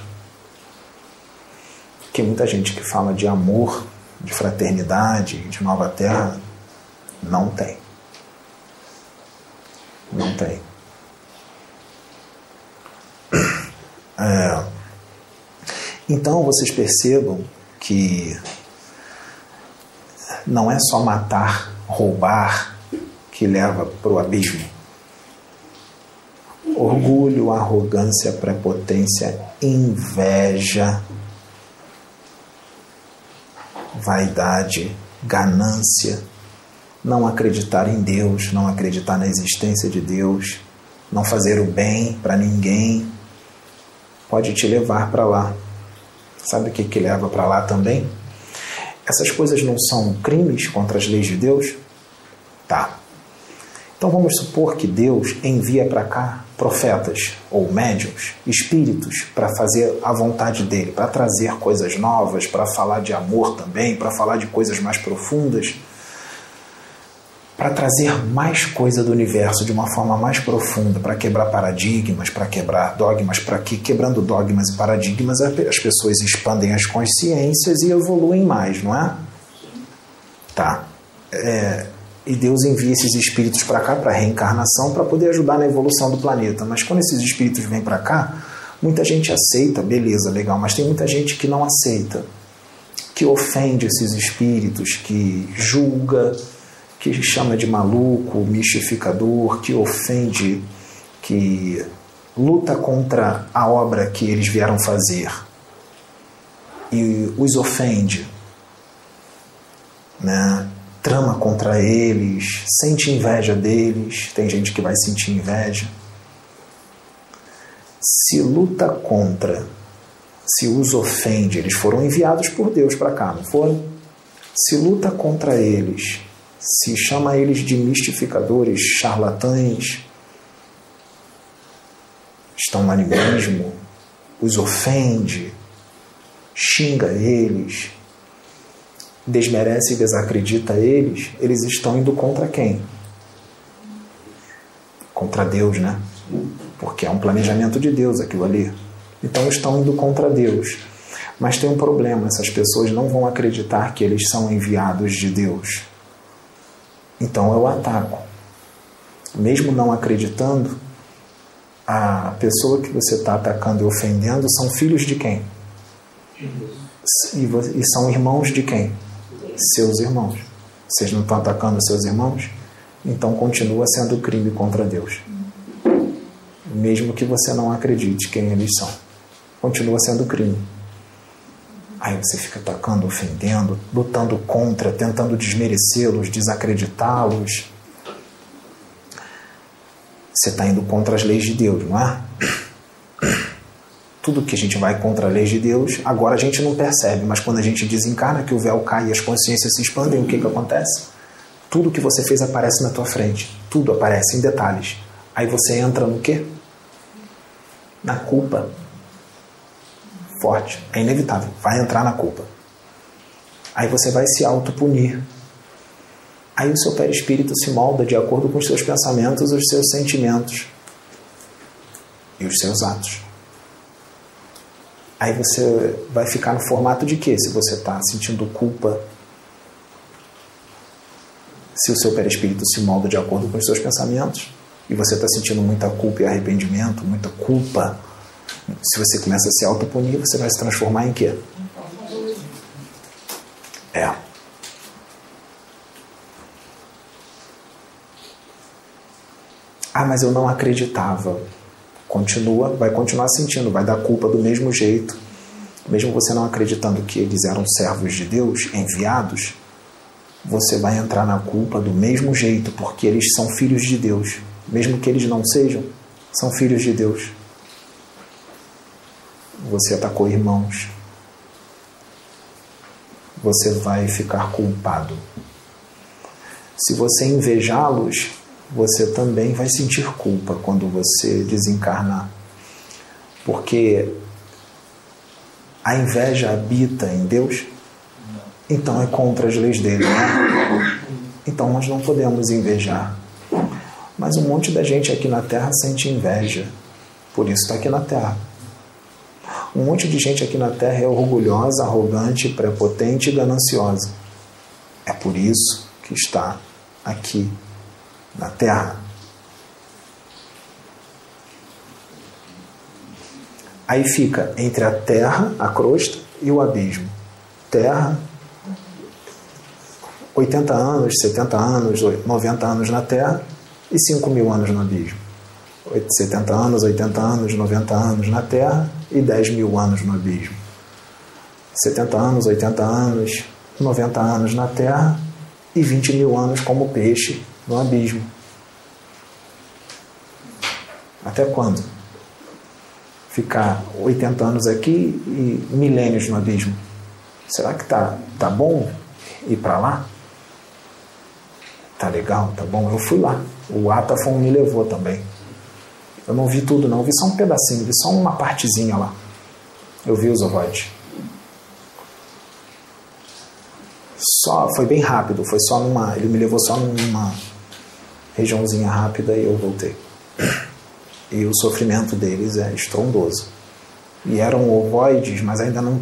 Que muita gente que fala de amor, de fraternidade, de nova terra, não tem. Não tem. Então vocês percebam que não é só matar, roubar que leva para o abismo. Orgulho, arrogância, prepotência, inveja, vaidade, ganância, não acreditar em Deus, não acreditar na existência de Deus, não fazer o bem para ninguém, pode te levar para lá. Sabe o que, que leva para lá também? Essas coisas não são crimes contra as leis de Deus? Tá. Então vamos supor que Deus envia para cá profetas ou médiums, espíritos, para fazer a vontade dele, para trazer coisas novas, para falar de amor também, para falar de coisas mais profundas para trazer mais coisa do universo de uma forma mais profunda, para quebrar paradigmas, para quebrar dogmas, para que quebrando dogmas e paradigmas as pessoas expandem as consciências e evoluem mais, não é? Tá. É, e Deus envia esses espíritos para cá, para reencarnação, para poder ajudar na evolução do planeta. Mas quando esses espíritos vêm para cá, Muita gente aceita, beleza, legal, mas tem muita gente que não aceita, que ofende esses espíritos, que julga, que chama de maluco, mistificador, que ofende, que luta contra a obra que eles vieram fazer e os ofende, né? trama contra eles, sente inveja deles, tem gente que vai sentir inveja se luta contra, se os ofende, eles foram enviados por Deus para cá, não foram? Se luta contra eles, se chama eles de mistificadores, charlatães, estão no animismo, os ofende, xinga eles, desmerece e desacredita eles, eles estão indo contra quem? Contra Deus, né? porque é um planejamento de Deus aquilo ali. Então estão indo contra Deus. Mas tem um problema: essas pessoas não vão acreditar que eles são enviados de Deus. Então eu ataco. Mesmo não acreditando, a pessoa que você está atacando e ofendendo são filhos de quem? E, são irmãos de quem? Seus irmãos. Vocês não estão atacando seus irmãos? Então continua sendo crime contra Deus mesmo que você não acredite quem eles são. Continua sendo crime. Aí você fica atacando, ofendendo, lutando contra, tentando desmerecê-los, desacreditá-los. Você está indo contra as leis de Deus, não é? Tudo que a gente vai contra as leis de Deus, agora a gente não percebe, mas quando a gente desencarna, que o véu cai e as consciências se expandem, o que, que acontece? Tudo que você fez aparece na tua frente. Tudo aparece em detalhes. Aí você entra no quê? na culpa forte. É inevitável. Vai entrar na culpa. Aí você vai se autopunir. Aí o seu perispírito se molda de acordo com os seus pensamentos, os seus sentimentos e os seus atos. Aí você vai ficar no formato de quê? Se você está sentindo culpa, se o seu perispírito se molda de acordo com os seus pensamentos, e você está sentindo muita culpa e arrependimento, muita culpa, se você começa a se autopunir, você vai se transformar em quê? É. Ah, mas eu não acreditava. Continua, vai continuar sentindo, vai dar culpa do mesmo jeito. Mesmo você não acreditando que eles eram servos de Deus, enviados, você vai entrar na culpa do mesmo jeito, porque eles são filhos de Deus mesmo que eles não sejam, são filhos de Deus. Você atacou irmãos. Você vai ficar culpado. Se você invejá-los, você também vai sentir culpa quando você desencarnar. Porque a inveja habita em Deus, então é contra as leis dele. Né? Então nós não podemos invejar mas um monte da gente aqui na Terra sente inveja, por isso está aqui na Terra. Um monte de gente aqui na Terra é orgulhosa, arrogante, prepotente e gananciosa. É por isso que está aqui na Terra. Aí fica entre a terra, a crosta, e o abismo. Terra, 80 anos, 70 anos, 90 anos na terra, e 5 mil anos no abismo. 70 anos, 80 anos, 90 anos na Terra e 10 mil anos no abismo. 70 anos, 80 anos, 90 anos na Terra e 20 mil anos como peixe no abismo. Até quando? Ficar 80 anos aqui e milênios no abismo. Será que tá, tá bom ir para lá? Tá legal, tá bom? Eu fui lá. O Atafon me levou também. Eu não vi tudo, não. Eu vi só um pedacinho, vi só uma partezinha lá. Eu vi os ovoides. Só, foi bem rápido, foi só numa. Ele me levou só numa regiãozinha rápida e eu voltei. E o sofrimento deles é estrondoso. E eram ovoides, mas ainda não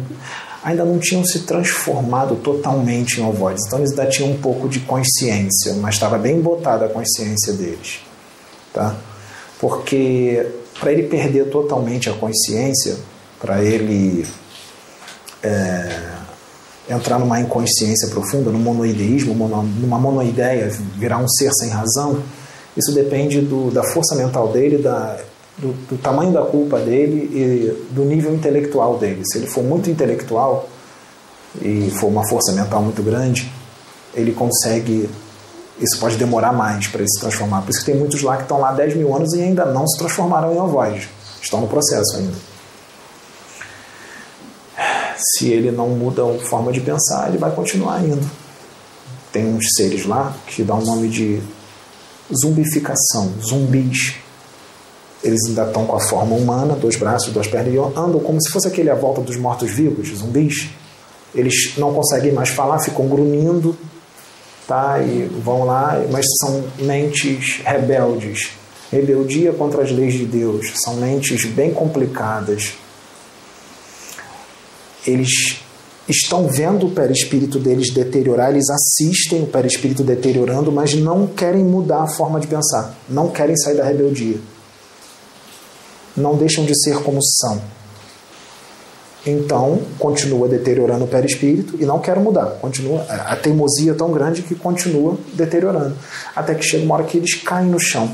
ainda não tinham se transformado totalmente em ovoides. Então eles ainda tinham um pouco de consciência, mas estava bem botada a consciência deles. Tá? Porque para ele perder totalmente a consciência, para ele é, entrar numa inconsciência profunda, num monoideísmo, numa monoideia, virar um ser sem razão, isso depende do, da força mental dele, da, do, do, tamanho da culpa dele e do nível intelectual dele. Se ele for muito intelectual e for uma força mental muito grande, ele consegue. Isso pode demorar mais para se transformar. Por isso que tem muitos lá que estão lá 10 mil anos e ainda não se transformaram em ovoide. Estão no processo ainda. Se ele não muda a forma de pensar, ele vai continuar indo. Tem uns seres lá que dá o nome de zumbificação, zumbis. Eles ainda estão com a forma humana, dois braços, duas pernas, e andam como se fosse aquele a volta dos mortos-vivos, zumbis. Eles não conseguem mais falar, ficam grunhindo, tá? E vão lá, mas são mentes rebeldes. Rebeldia contra as leis de Deus. São mentes bem complicadas. Eles estão vendo o perispírito deles deteriorar, eles assistem o perispírito deteriorando, mas não querem mudar a forma de pensar, não querem sair da rebeldia. Não deixam de ser como são. Então, continua deteriorando o perispírito e não quero mudar. Continua a teimosia é tão grande que continua deteriorando. Até que chega uma hora que eles caem no chão,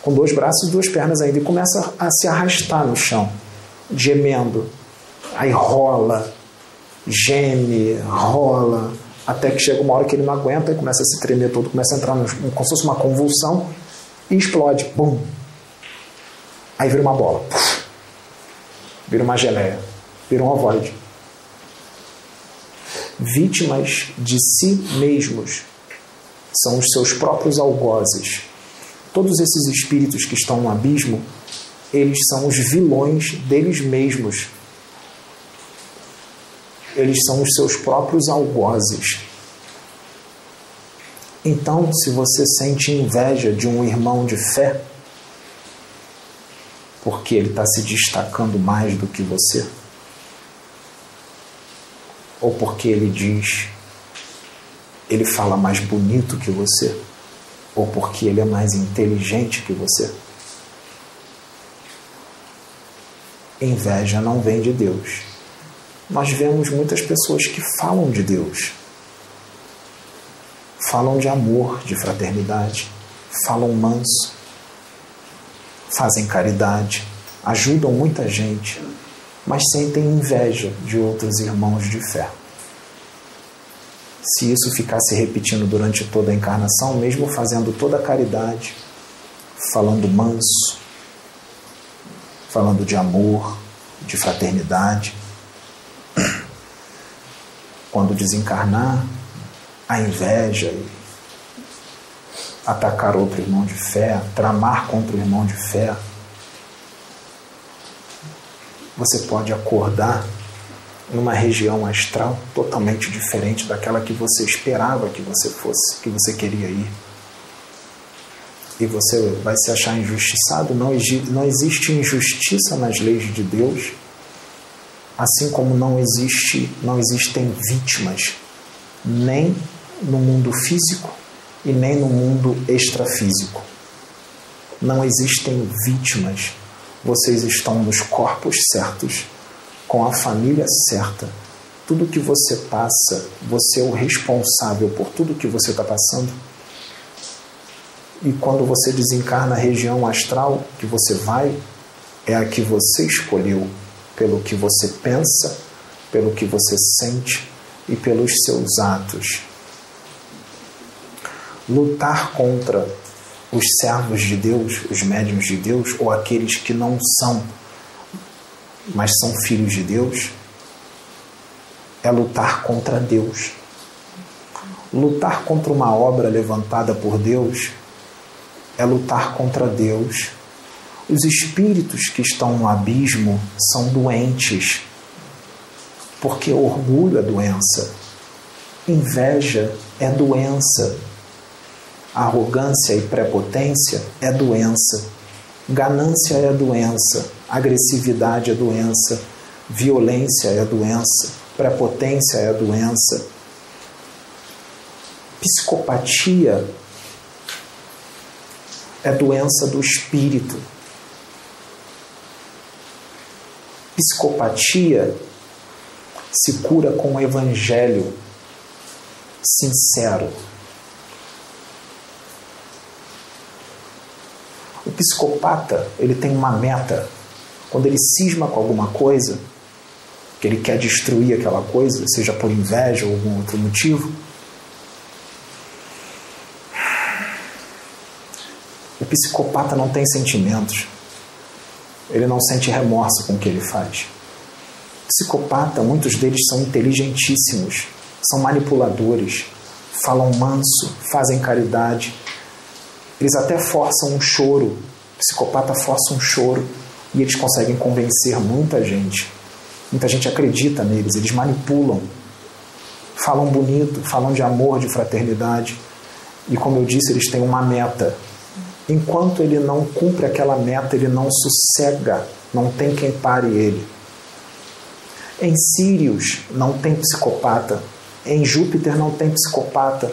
com dois braços e duas pernas ainda, e começa a se arrastar no chão, gemendo. Aí rola, geme, rola, até que chega uma hora que ele não aguenta e começa a se tremer todo, começa a entrar no, como se fosse uma convulsão e explode. Bum! Aí vira uma bola. Vira uma geleia. Vira um ovoide. Vítimas de si mesmos são os seus próprios algozes. Todos esses espíritos que estão no abismo, eles são os vilões deles mesmos eles são os seus próprios algozes. Então, se você sente inveja de um irmão de fé, porque ele está se destacando mais do que você, ou porque ele diz, ele fala mais bonito que você, ou porque ele é mais inteligente que você. Inveja não vem de Deus. Nós vemos muitas pessoas que falam de Deus, falam de amor, de fraternidade, falam manso, fazem caridade, ajudam muita gente, mas sentem inveja de outros irmãos de fé. Se isso ficar se repetindo durante toda a encarnação, mesmo fazendo toda a caridade, falando manso, falando de amor, de fraternidade, quando desencarnar, a inveja e atacar outro irmão de fé, tramar contra o irmão de fé, você pode acordar numa região astral totalmente diferente daquela que você esperava que você fosse, que você queria ir. E você vai se achar injustiçado. Não, não existe injustiça nas leis de Deus assim como não existe, não existem vítimas nem no mundo físico e nem no mundo extrafísico. Não existem vítimas. Vocês estão nos corpos certos, com a família certa. Tudo que você passa, você é o responsável por tudo que você está passando. E quando você desencarna a região astral que você vai, é a que você escolheu pelo que você pensa, pelo que você sente e pelos seus atos. Lutar contra os servos de Deus, os médiuns de Deus, ou aqueles que não são, mas são filhos de Deus, é lutar contra Deus. Lutar contra uma obra levantada por Deus é lutar contra Deus os espíritos que estão no abismo são doentes, porque orgulho é doença, inveja é doença, arrogância e prepotência é doença, ganância é doença, agressividade é doença, violência é doença, prepotência é doença, psicopatia é doença do espírito. Psicopatia se cura com o evangelho sincero. Psicopata, ele tem uma meta. Quando ele cisma com alguma coisa, que ele quer destruir aquela coisa, seja por inveja ou algum outro motivo, o psicopata não tem sentimentos. Ele não sente remorso com o que ele faz. Psicopata, muitos deles são inteligentíssimos, são manipuladores, falam manso, fazem caridade. Eles até forçam um choro. O psicopata força um choro e eles conseguem convencer muita gente. Muita gente acredita neles, eles manipulam, falam bonito, falam de amor, de fraternidade. E como eu disse, eles têm uma meta. Enquanto ele não cumpre aquela meta, ele não sossega, não tem quem pare ele. Em Sírios não tem psicopata, em Júpiter não tem psicopata,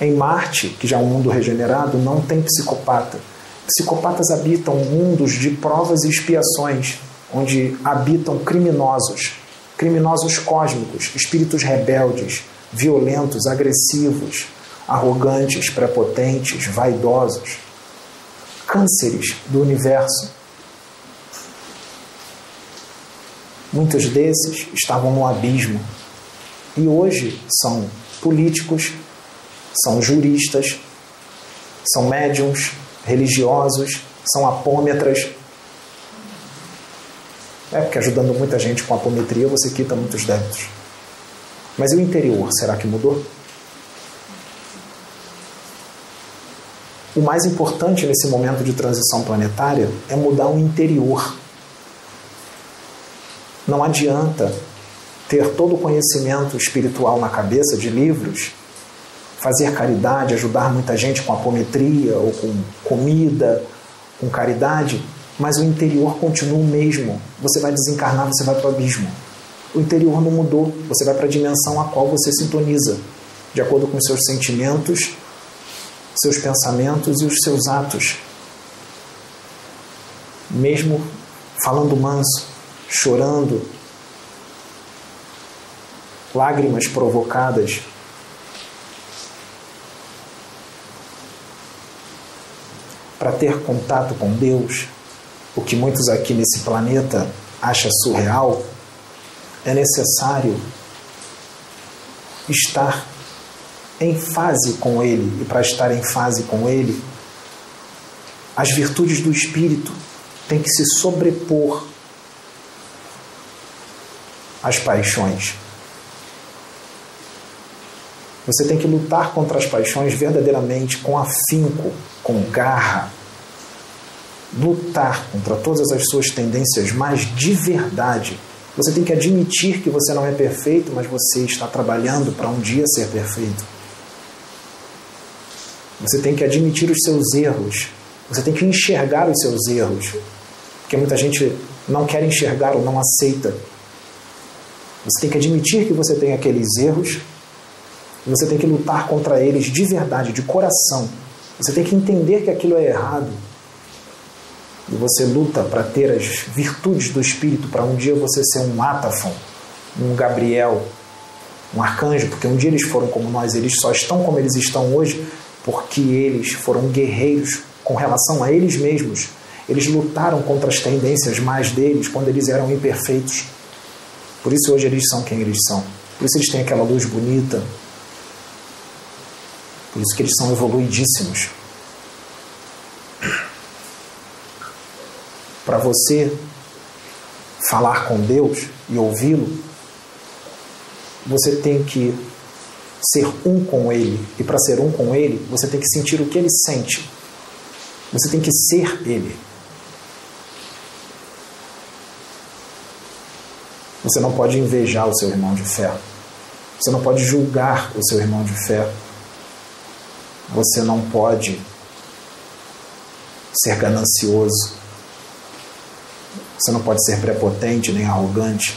em Marte, que já é um mundo regenerado, não tem psicopata. Psicopatas habitam mundos de provas e expiações onde habitam criminosos, criminosos cósmicos, espíritos rebeldes, violentos, agressivos, arrogantes, prepotentes, vaidosos, cânceres do universo. Muitos desses estavam no abismo e hoje são políticos, são juristas, são médiums, religiosos, são apômetras, é porque ajudando muita gente com apometria você quita muitos débitos. Mas e o interior, será que mudou? O mais importante nesse momento de transição planetária é mudar o interior. Não adianta ter todo o conhecimento espiritual na cabeça de livros, fazer caridade, ajudar muita gente com apometria ou com comida, com caridade, mas o interior continua o mesmo. Você vai desencarnar, você vai para o abismo. O interior não mudou, você vai para a dimensão a qual você sintoniza, de acordo com seus sentimentos, seus pensamentos e os seus atos. Mesmo falando manso, chorando, lágrimas provocadas, para ter contato com Deus, o que muitos aqui nesse planeta acham surreal, é necessário estar em fase com Ele. E para estar em fase com Ele, as virtudes do Espírito têm que se sobrepor às paixões. Você tem que lutar contra as paixões verdadeiramente com afinco, com garra, lutar contra todas as suas tendências mais de verdade. Você tem que admitir que você não é perfeito, mas você está trabalhando para um dia ser perfeito. Você tem que admitir os seus erros. Você tem que enxergar os seus erros. Porque muita gente não quer enxergar ou não aceita. Você tem que admitir que você tem aqueles erros. E você tem que lutar contra eles de verdade, de coração. Você tem que entender que aquilo é errado e você luta para ter as virtudes do Espírito, para um dia você ser um Atafon, um Gabriel, um arcanjo, porque um dia eles foram como nós, eles só estão como eles estão hoje porque eles foram guerreiros com relação a eles mesmos. Eles lutaram contra as tendências mais deles quando eles eram imperfeitos. Por isso hoje eles são quem eles são. Por isso eles têm aquela luz bonita. Por isso que eles são evoluidíssimos. para você falar com Deus e ouvi-lo, você tem que ser um com Ele. E para ser um com Ele, você tem que sentir o que Ele sente. Você tem que ser Ele. Você não pode invejar o seu irmão de fé. Você não pode julgar o seu irmão de fé. Você não pode ser ganancioso. Você não pode ser prepotente nem arrogante.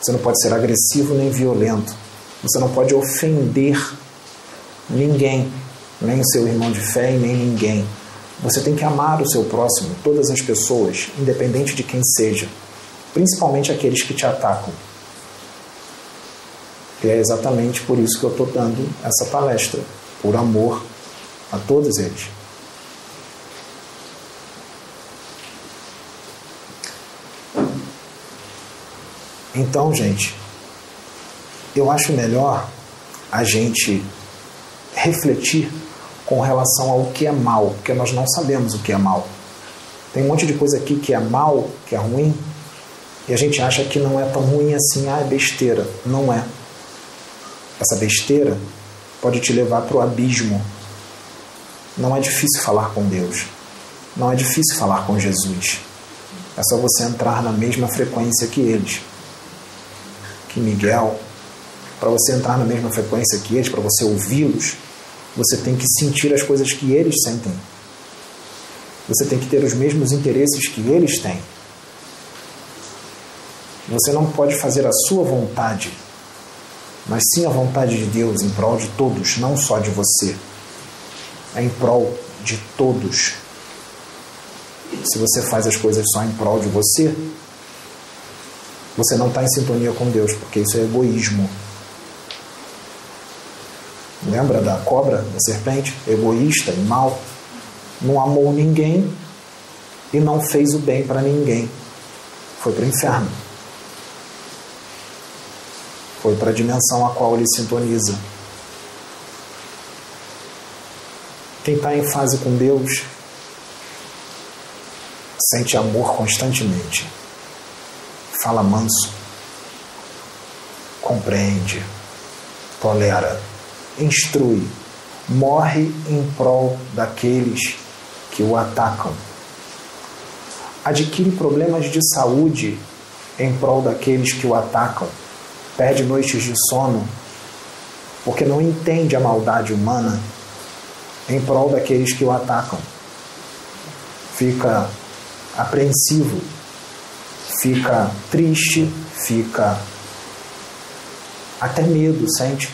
Você não pode ser agressivo nem violento. Você não pode ofender ninguém, nem o seu irmão de fé e nem ninguém. Você tem que amar o seu próximo, todas as pessoas, independente de quem seja. principalmente aqueles que te atacam. E é exatamente por isso que eu estou dando essa palestra, por amor a todos eles. Então, gente, eu acho melhor a gente refletir com relação ao que é mal, porque nós não sabemos o que é mal. Tem um monte de coisa aqui que é mal, que é ruim, e a gente acha que não é tão ruim assim, ah, é besteira. Não é. Essa besteira pode te levar para o abismo. Não é difícil falar com Deus. Não é difícil falar com Jesus. É só você entrar na mesma frequência que eles. Que Miguel, para você entrar na mesma frequência que eles, para você ouvi-los, você tem que sentir as coisas que eles sentem. Você tem que ter os mesmos interesses que eles têm. Você não pode fazer a sua vontade, mas sim a vontade de Deus em prol de todos, não só de você. É em prol de todos. Se você faz as coisas só em prol de você, você não está em sintonia com Deus, porque isso é egoísmo. Lembra da cobra, da serpente? Egoísta e mal não amou ninguém e não fez o bem para ninguém. Foi para o inferno. Foi para a dimensão a qual ele sintoniza. Quem está em fase com Deus sente amor constantemente, fala manso, compreende, tolera, instrui, morre em prol daqueles que o atacam. Adquire problemas de saúde em prol daqueles que o atacam. Perde noites de sono porque não entende a maldade humana em prol daqueles que o atacam. Fica apreensivo, fica triste, fica até medo, sente,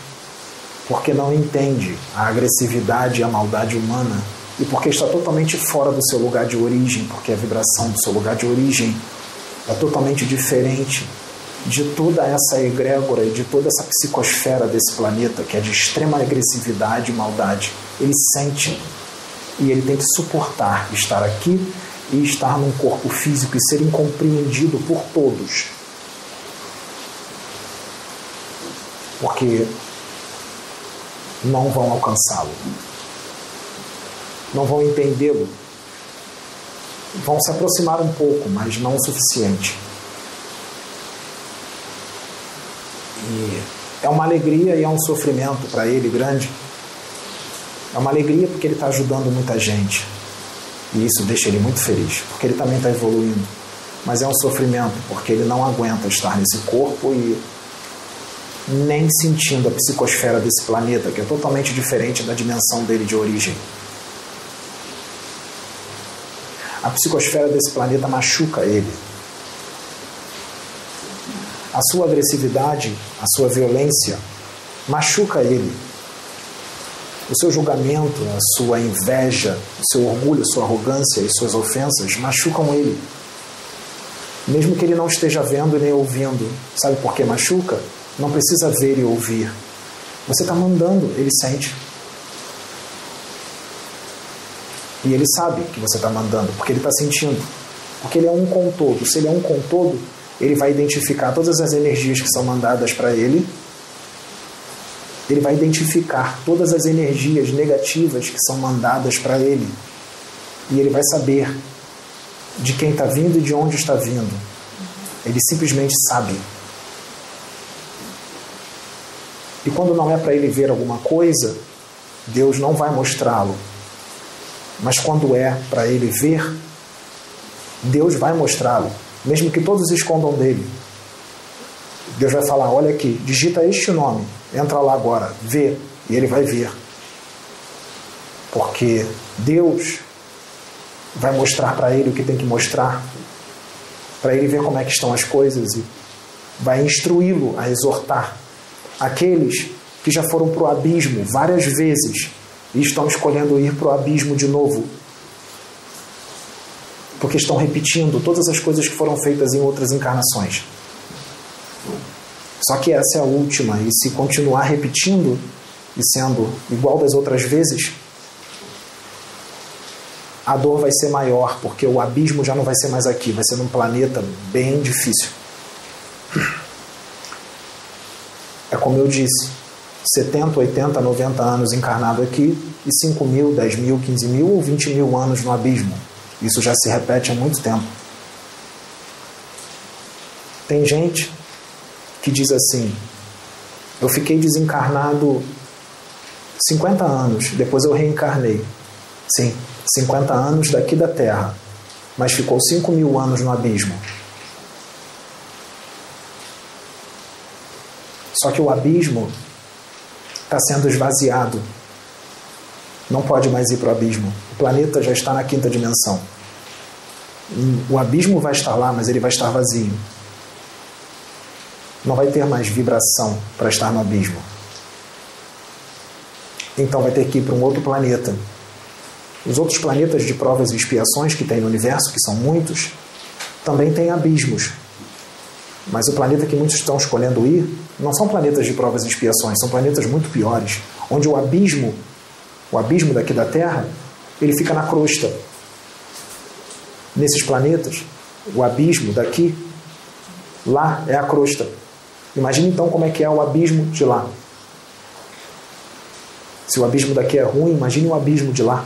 porque não entende a agressividade e a maldade humana e porque está totalmente fora do seu lugar de origem, porque a vibração do seu lugar de origem é totalmente diferente de toda essa egrégora e de toda essa psicosfera desse planeta, que é de extrema agressividade e maldade. Ele sente e ele tem que suportar estar aqui e estar num corpo físico e ser incompreendido por todos. Porque não vão alcançá-lo não vão entendê-lo. Vão se aproximar um pouco, mas não o suficiente. E é uma alegria e é um sofrimento para ele grande. É uma alegria porque ele está ajudando muita gente. E isso deixa ele muito feliz, porque ele também está evoluindo. Mas é um sofrimento porque ele não aguenta estar nesse corpo e nem sentindo a psicosfera desse planeta, que é totalmente diferente da dimensão dele de origem. A psicosfera desse planeta machuca ele. A sua agressividade, a sua violência machuca ele. O seu julgamento, a sua inveja, o seu orgulho, sua arrogância e suas ofensas machucam ele. Mesmo que ele não esteja vendo nem ouvindo. Sabe por que machuca? Não precisa ver e ouvir. Você está mandando, ele sente. E ele sabe que você está mandando, porque ele está sentindo. Porque ele é um com todo. Se ele é um com todo, ele vai identificar todas as energias que são mandadas para ele. Ele vai identificar todas as energias negativas que são mandadas para ele. E ele vai saber de quem está vindo e de onde está vindo. Ele simplesmente sabe. E quando não é para ele ver alguma coisa, Deus não vai mostrá-lo mas quando é para ele ver, Deus vai mostrá-lo, mesmo que todos escondam dele. Deus vai falar: olha aqui, digita este nome, entra lá agora, vê, e ele vai ver. Porque Deus vai mostrar para ele o que tem que mostrar, para ele ver como é que estão as coisas e vai instruí-lo a exortar aqueles que já foram para o abismo várias vezes e estão escolhendo ir para o abismo de novo. Porque estão repetindo todas as coisas que foram feitas em outras encarnações. Só que essa é a última, e se continuar repetindo e sendo igual das outras vezes, a dor vai ser maior, porque o abismo já não vai ser mais aqui, vai ser num planeta bem difícil. É como eu disse, 70, 80, 90 anos encarnado aqui e 5 mil, 10 mil, 15 mil ou 20 mil anos no abismo. Isso já se repete há muito tempo. Tem gente que diz assim: eu fiquei desencarnado 50 anos, depois eu reencarnei. Sim, 50 anos daqui da Terra, mas ficou 5 mil anos no abismo. Só que o abismo está sendo esvaziado. Não pode mais ir para o abismo. O planeta já está na quinta dimensão. O abismo vai estar lá, mas ele vai estar vazio. Não vai ter mais vibração para estar no abismo. Então vai ter que ir para um outro planeta. Os outros planetas de provas e expiações que tem no universo, que são muitos, também têm abismos. Mas o planeta que muitos estão escolhendo ir não são planetas de provas e expiações, são planetas muito piores, onde o abismo, o abismo daqui da Terra, ele fica na crosta. Nesses planetas, o abismo daqui, lá é a crosta. Imagine então como é que é o abismo de lá. Se o abismo daqui é ruim, imagine o abismo de lá.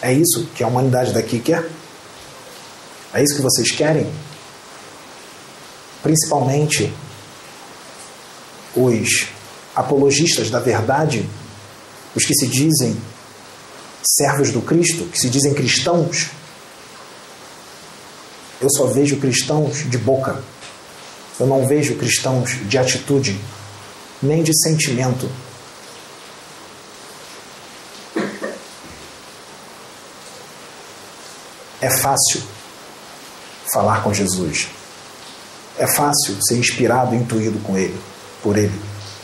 É isso que a humanidade daqui quer? É isso que vocês querem? Principalmente os apologistas da verdade, os que se dizem servos do Cristo, que se dizem cristãos. Eu só vejo cristãos de boca. Eu não vejo cristãos de atitude, nem de sentimento. É fácil falar com Jesus. É fácil ser inspirado e intuído com Ele, por Ele.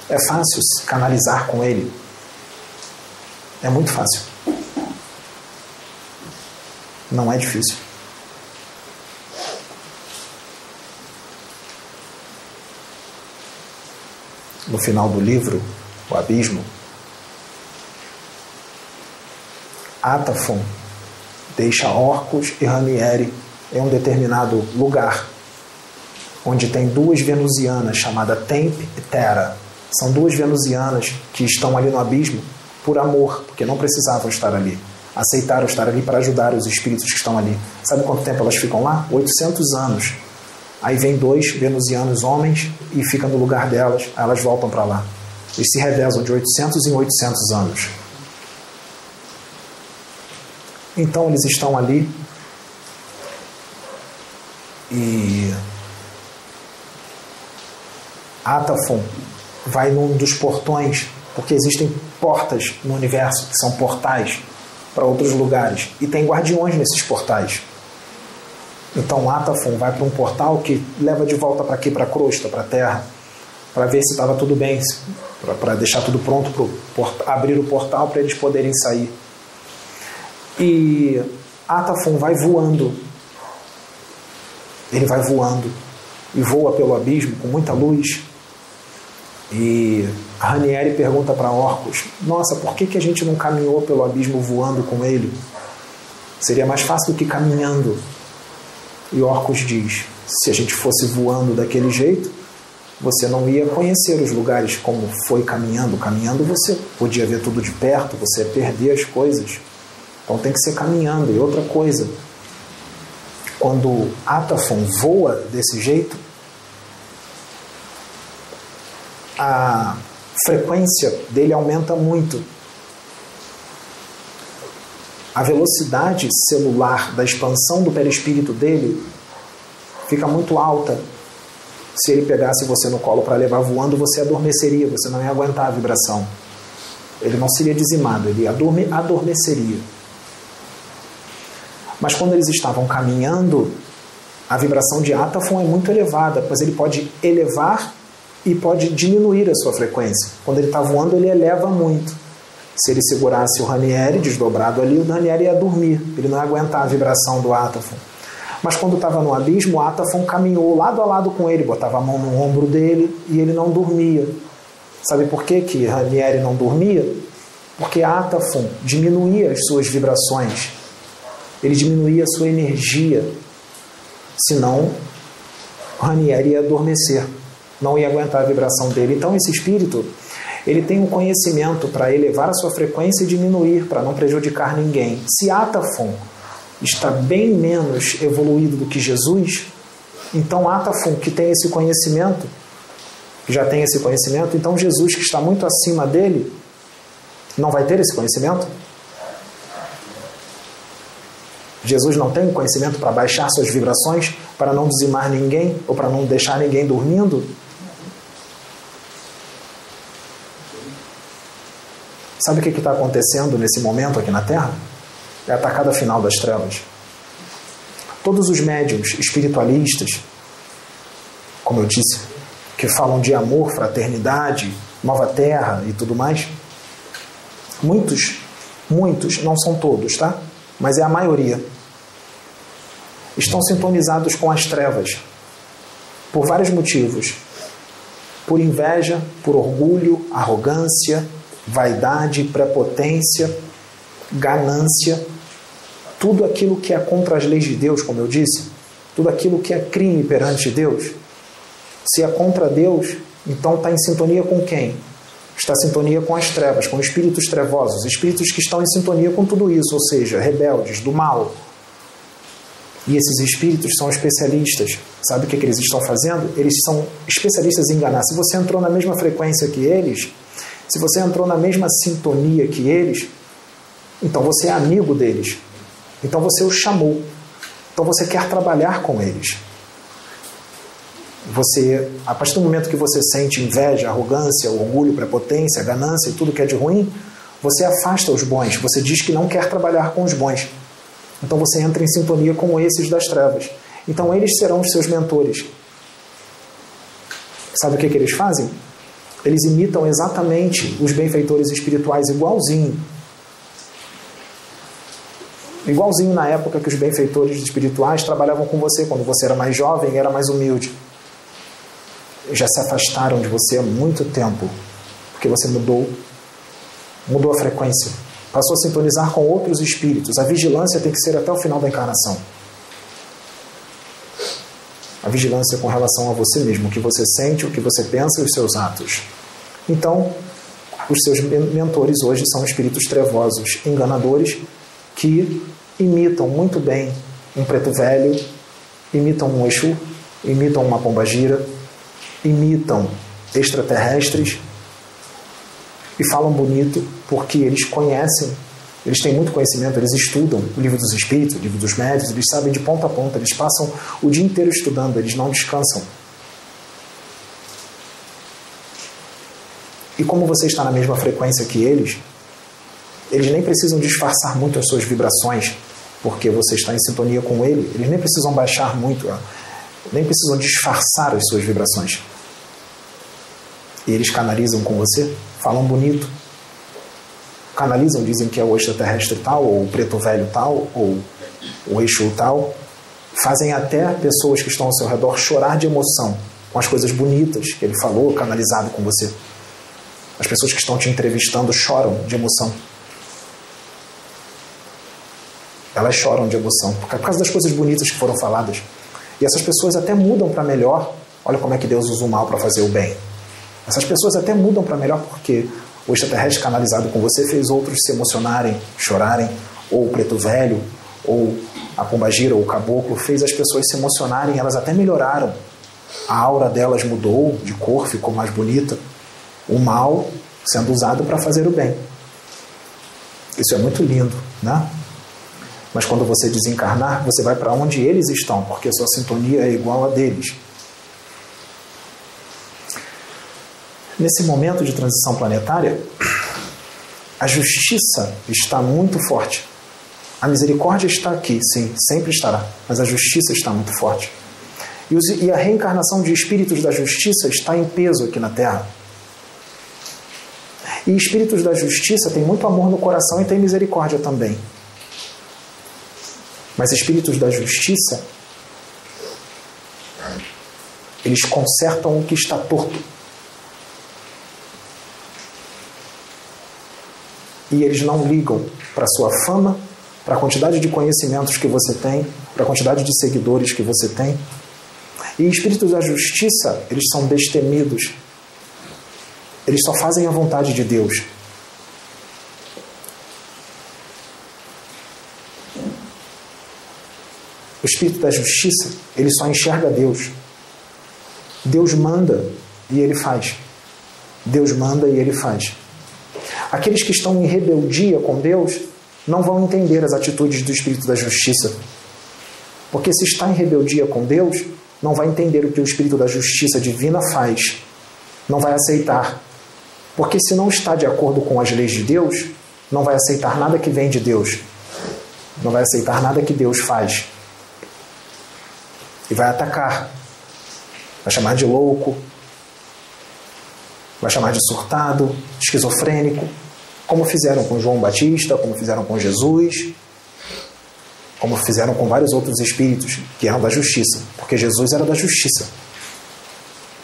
É fácil canalizar com Ele. É muito fácil. Não é difícil. No final do livro, O Abismo, Atafon deixa Orcus e Ranieri em um determinado lugar, onde tem duas venusianas chamadas Temp e Terra. São duas venusianas que estão ali no abismo por amor, porque não precisavam estar ali. Aceitaram estar ali para ajudar os espíritos que estão ali. Sabe quanto tempo elas ficam lá? 800 anos. Aí vem dois venusianos homens e fica no lugar delas, elas voltam para lá. Eles se revezam de 800 em 800 anos. Então eles estão ali e Atafon vai num dos portões, porque existem portas no universo que são portais para outros lugares e tem guardiões nesses portais. Então Atafon vai para um portal que leva de volta para aqui, para a crosta, para a terra, para ver se estava tudo bem, para deixar tudo pronto para abrir o portal para eles poderem sair. E Atafon vai voando. Ele vai voando e voa pelo abismo com muita luz. E Ranieri pergunta para Orcus: Nossa, por que, que a gente não caminhou pelo abismo voando com ele? Seria mais fácil do que caminhando. E Orcus diz: Se a gente fosse voando daquele jeito, você não ia conhecer os lugares como foi caminhando. Caminhando você podia ver tudo de perto, você ia perder as coisas. Então tem que ser caminhando. E outra coisa, quando Atafon voa desse jeito, a frequência dele aumenta muito. A velocidade celular da expansão do perispírito dele fica muito alta. Se ele pegasse você no colo para levar voando, você adormeceria, você não ia aguentar a vibração. Ele não seria dizimado, ele adorme, adormeceria. Mas quando eles estavam caminhando, a vibração de Atafon é muito elevada, pois ele pode elevar e pode diminuir a sua frequência. Quando ele está voando, ele eleva muito. Se ele segurasse o Ranieri desdobrado ali, o Ranieri ia dormir, ele não ia aguentar a vibração do Atafon. Mas quando estava no abismo, o Atafon caminhou lado a lado com ele, botava a mão no ombro dele e ele não dormia. Sabe por que, que Ranieri não dormia? Porque Atafon diminuía as suas vibrações, ele diminuía a sua energia, senão Ranieri ia adormecer, não ia aguentar a vibração dele. Então esse espírito ele tem um conhecimento para elevar a sua frequência e diminuir, para não prejudicar ninguém. Se Atafon está bem menos evoluído do que Jesus, então Atafon, que tem esse conhecimento, já tem esse conhecimento, então Jesus, que está muito acima dele, não vai ter esse conhecimento? Jesus não tem conhecimento para baixar suas vibrações, para não dizimar ninguém ou para não deixar ninguém dormindo? Sabe o que está acontecendo nesse momento aqui na Terra? É a atacada final das trevas. Todos os médiums espiritualistas, como eu disse, que falam de amor, fraternidade, nova terra e tudo mais, muitos, muitos, não são todos, tá? Mas é a maioria, estão sintonizados com as trevas por vários motivos. Por inveja, por orgulho, arrogância, vaidade, prepotência, ganância, tudo aquilo que é contra as leis de Deus, como eu disse, tudo aquilo que é crime perante Deus. Se é contra Deus, então está em sintonia com quem? Está em sintonia com as trevas, com espíritos trevosos, espíritos que estão em sintonia com tudo isso, ou seja, rebeldes, do mal. E esses espíritos são especialistas. Sabe o que, que eles estão fazendo? Eles são especialistas em enganar. Se você entrou na mesma frequência que eles, se você entrou na mesma sintonia que eles, então você é amigo deles. Então você os chamou. Então você quer trabalhar com eles. Você, a partir do momento que você sente inveja, arrogância, orgulho, prepotência, ganância e tudo que é de ruim, você afasta os bons. Você diz que não quer trabalhar com os bons. Então você entra em sintonia com esses das trevas. Então eles serão os seus mentores. Sabe o que, que eles fazem? Eles imitam exatamente os benfeitores espirituais, igualzinho. Igualzinho na época que os benfeitores espirituais trabalhavam com você, quando você era mais jovem e era mais humilde. Já se afastaram de você há muito tempo, porque você mudou, mudou a frequência, passou a sintonizar com outros espíritos. A vigilância tem que ser até o final da encarnação. A vigilância com relação a você mesmo, o que você sente, o que você pensa e os seus atos. Então, os seus mentores hoje são espíritos trevosos, enganadores, que imitam muito bem um preto velho, imitam um Exu, imitam uma pombagira, imitam extraterrestres e falam bonito porque eles conhecem, eles têm muito conhecimento, eles estudam o livro dos espíritos, o livro dos médios, eles sabem de ponta a ponta, eles passam o dia inteiro estudando, eles não descansam. E como você está na mesma frequência que eles, eles nem precisam disfarçar muito as suas vibrações, porque você está em sintonia com ele. Eles nem precisam baixar muito, nem precisam disfarçar as suas vibrações. E eles canalizam com você, falam bonito. Canalizam, dizem que é o extraterrestre tal, ou o preto velho tal, ou o eixo tal. Fazem até pessoas que estão ao seu redor chorar de emoção com as coisas bonitas que ele falou, canalizado com você. As pessoas que estão te entrevistando choram de emoção. Elas choram de emoção por causa das coisas bonitas que foram faladas. E essas pessoas até mudam para melhor. Olha como é que Deus usa o mal para fazer o bem. Essas pessoas até mudam para melhor porque o extraterrestre canalizado com você fez outros se emocionarem, chorarem, ou o preto velho, ou a pombagira, ou o caboclo, fez as pessoas se emocionarem, elas até melhoraram. A aura delas mudou de cor, ficou mais bonita o mal sendo usado para fazer o bem. Isso é muito lindo, né? Mas quando você desencarnar, você vai para onde eles estão, porque sua sintonia é igual a deles. Nesse momento de transição planetária, a justiça está muito forte. A misericórdia está aqui, sim, sempre estará, mas a justiça está muito forte. E a reencarnação de espíritos da justiça está em peso aqui na Terra. E espíritos da justiça têm muito amor no coração e têm misericórdia também. Mas espíritos da justiça, eles consertam o que está torto. E eles não ligam para a sua fama, para a quantidade de conhecimentos que você tem, para a quantidade de seguidores que você tem. E espíritos da justiça, eles são destemidos. Eles só fazem a vontade de Deus. O espírito da justiça, ele só enxerga Deus. Deus manda e ele faz. Deus manda e ele faz. Aqueles que estão em rebeldia com Deus não vão entender as atitudes do espírito da justiça. Porque se está em rebeldia com Deus, não vai entender o que o espírito da justiça divina faz. Não vai aceitar. Porque se não está de acordo com as leis de Deus, não vai aceitar nada que vem de Deus. Não vai aceitar nada que Deus faz e vai atacar. Vai chamar de louco, vai chamar de surtado, esquizofrênico, como fizeram com João Batista, como fizeram com Jesus, como fizeram com vários outros espíritos que eram da justiça, porque Jesus era da justiça.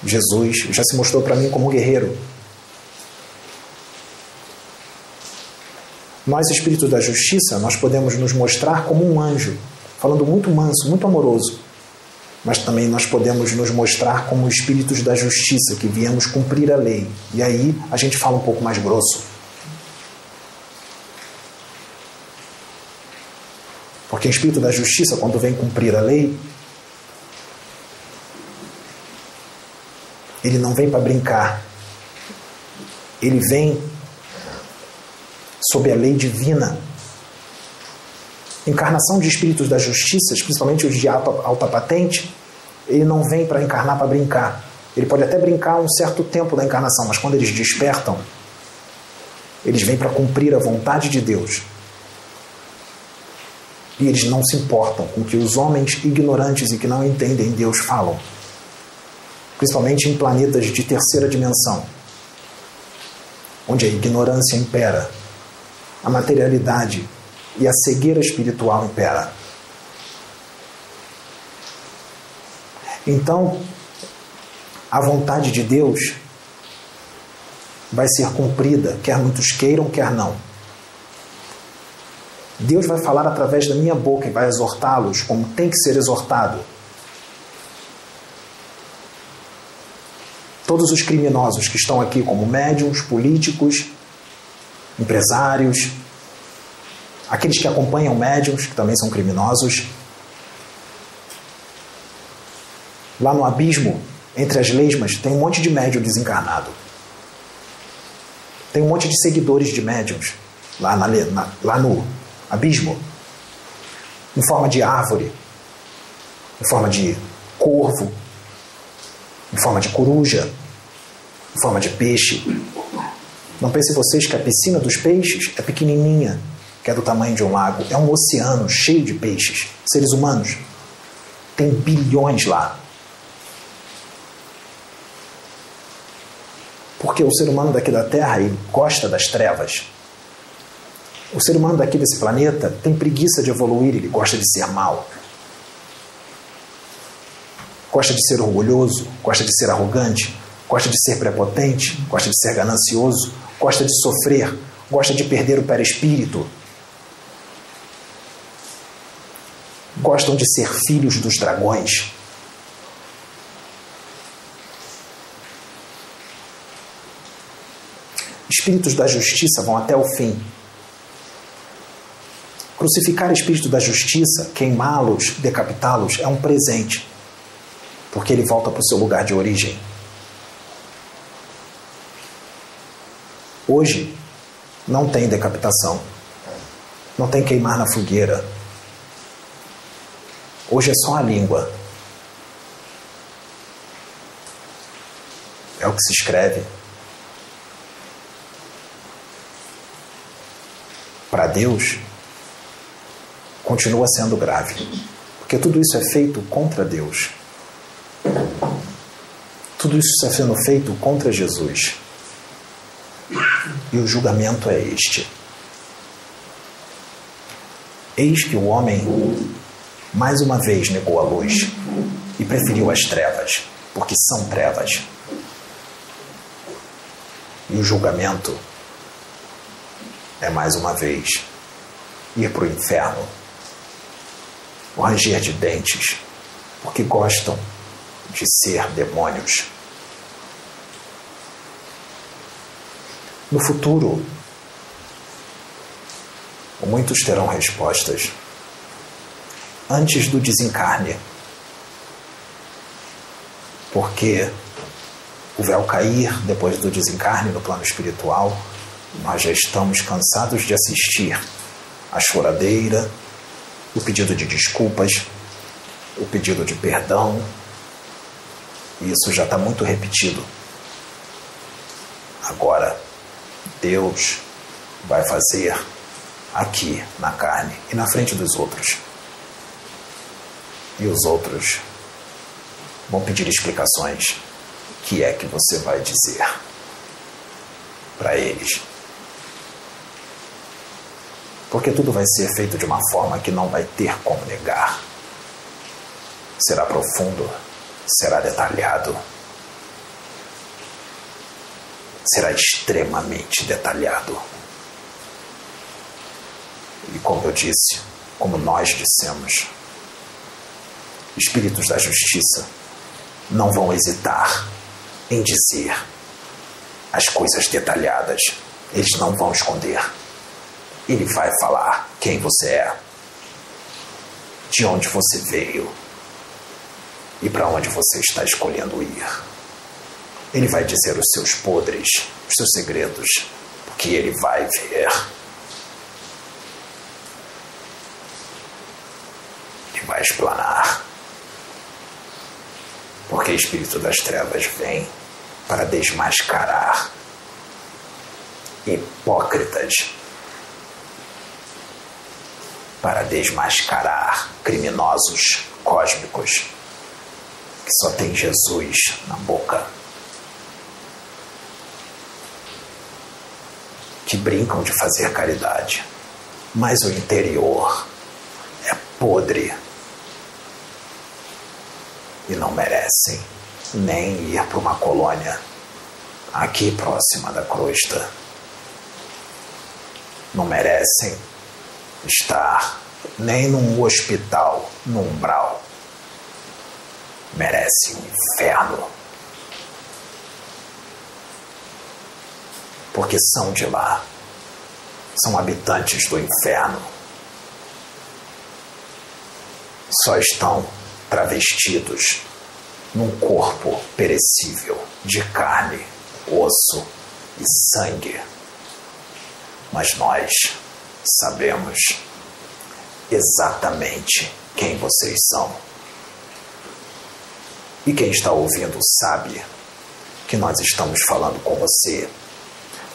Jesus já se mostrou para mim como um guerreiro. Nós, espíritos da justiça, nós podemos nos mostrar como um anjo, falando muito manso, muito amoroso, mas também nós podemos nos mostrar como espíritos da justiça, que viemos cumprir a lei. E aí a gente fala um pouco mais grosso. Porque o espírito da justiça, quando vem cumprir a lei, ele não vem para brincar. Ele vem sob a lei divina encarnação de espíritos da justiça, principalmente os de alta, patente, ele não vem para encarnar para brincar. Ele pode até brincar um certo tempo da encarnação, mas quando eles despertam, eles vêm para cumprir a vontade de Deus. E eles não se importam com o que os homens ignorantes e que não entendem Deus falam. Principalmente em planetas de terceira dimensão, onde a ignorância impera, a materialidade e a cegueira espiritual impera. Então, a vontade de Deus vai ser cumprida, quer muitos queiram, quer não. Deus vai falar através da minha boca e vai exortá-los como tem que ser exortado. Todos os criminosos que estão aqui, como médiums, políticos, empresários, aqueles que acompanham médiums, que também são criminosos. Lá no abismo, entre as lesmas, tem um monte de médium desencarnado. Tem um monte de seguidores de médiums lá, na, na, lá no abismo, em forma de árvore, em forma de corvo, em forma de coruja, em forma de peixe. Não pensem vocês que a piscina dos peixes é pequenininha, que é do tamanho de um lago, é um oceano cheio de peixes, seres humanos. Tem bilhões lá. Porque o ser humano daqui da Terra ele gosta das trevas. O ser humano daqui desse planeta tem preguiça de evoluir, ele gosta de ser mal. Gosta de ser orgulhoso, gosta de ser arrogante, gosta de ser prepotente, gosta de ser ganancioso, gosta de sofrer, gosta de perder o perispírito, gostam de ser filhos dos dragões. Espíritos da justiça vão até o fim. Crucificar espírito da justiça, queimá-los, decapitá-los é um presente, porque ele volta para o seu lugar de origem. Hoje não tem decapitação, não tem queimar na fogueira, Hoje é só a língua. É o que se escreve. Para Deus, continua sendo grave. Porque tudo isso é feito contra Deus. Tudo isso está sendo feito contra Jesus. E o julgamento é este. Eis que o homem mais uma vez negou a luz e preferiu as trevas, porque são trevas. E o julgamento é mais uma vez ir para o inferno, o ranger de dentes, porque gostam de ser demônios. No futuro, muitos terão respostas antes do desencarne. Porque o véu cair depois do desencarne no plano espiritual, nós já estamos cansados de assistir a choradeira, o pedido de desculpas, o pedido de perdão. Isso já está muito repetido. Agora, Deus vai fazer aqui na carne e na frente dos outros. E os outros vão pedir explicações. O que é que você vai dizer para eles? Porque tudo vai ser feito de uma forma que não vai ter como negar. Será profundo, será detalhado, será extremamente detalhado. E como eu disse, como nós dissemos, espíritos da justiça não vão hesitar em dizer as coisas detalhadas. Eles não vão esconder. Ele vai falar quem você é, de onde você veio e para onde você está escolhendo ir. Ele vai dizer os seus podres, os seus segredos, porque ele vai ver. Ele vai explanar. Porque o espírito das trevas vem para desmascarar hipócritas, para desmascarar criminosos cósmicos que só tem Jesus na boca. Que brincam de fazer caridade, mas o interior é podre e não merecem nem ir para uma colônia aqui próxima da crosta. Não merecem estar nem num hospital no umbral. Merecem um inferno. Porque são de lá. São habitantes do inferno. Só estão travestidos num corpo perecível de carne, osso e sangue. Mas nós sabemos exatamente quem vocês são. E quem está ouvindo sabe que nós estamos falando com você,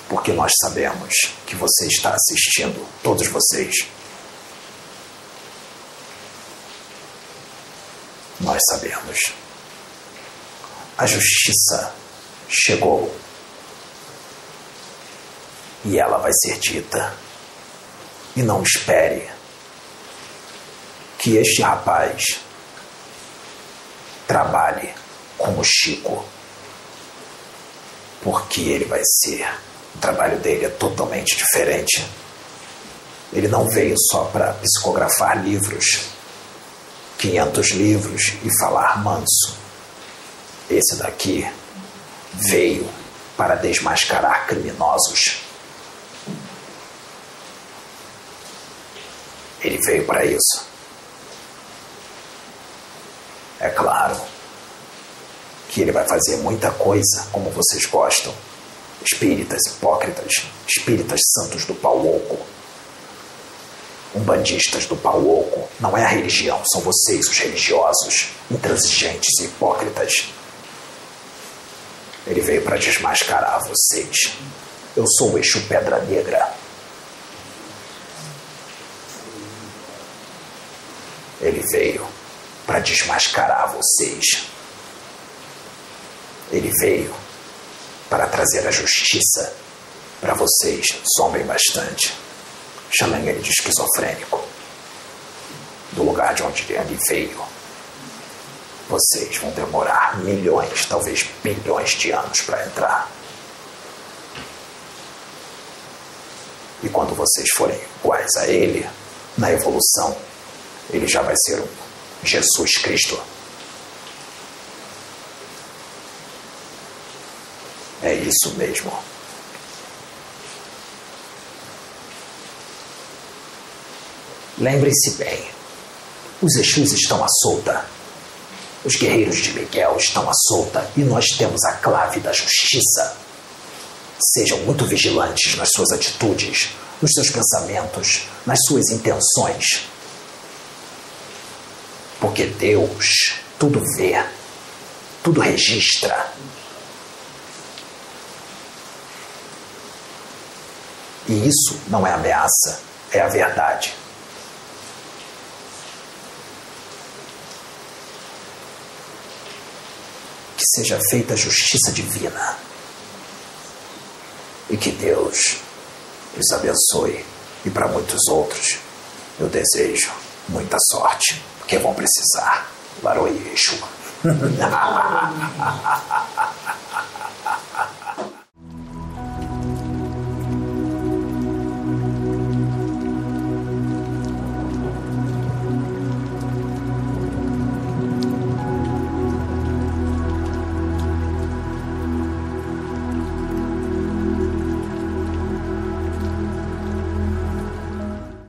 porque nós sabemos que você está assistindo, todos vocês nós sabemos. A justiça chegou e ela vai ser dita. E não espere que este rapaz trabalhe como Chico, porque ele vai ser. O trabalho dele é totalmente diferente. Ele não veio só para psicografar livros 500 livros e falar manso. Esse daqui veio para desmascarar criminosos. Ele veio para isso. É claro que ele vai fazer muita coisa como vocês gostam. Espíritas hipócritas, espíritas santos do pau oco umbandistas do pau oco. Não é a religião, são vocês, os religiosos, intransigentes e hipócritas. Ele veio para desmascarar vocês. Eu sou o Exu Pedra Negra. Ele veio para desmascarar vocês. Ele veio para trazer a justiça para vocês, zombem bastante. Chamem ele de esquizofrênico. Do lugar de onde ele veio. Vocês vão demorar milhões, talvez bilhões de anos para entrar. E quando vocês forem iguais a ele, na evolução, ele já vai ser um Jesus Cristo. É isso mesmo. Lembrem-se bem: os Exus estão à solta. Os guerreiros de Miguel estão à solta e nós temos a clave da justiça. Sejam muito vigilantes nas suas atitudes, nos seus pensamentos, nas suas intenções. Porque Deus tudo vê, tudo registra. E isso não é ameaça, é a verdade. Que seja feita a justiça divina. E que Deus os abençoe. E para muitos outros, eu desejo muita sorte, porque vão precisar. Laroyeixo.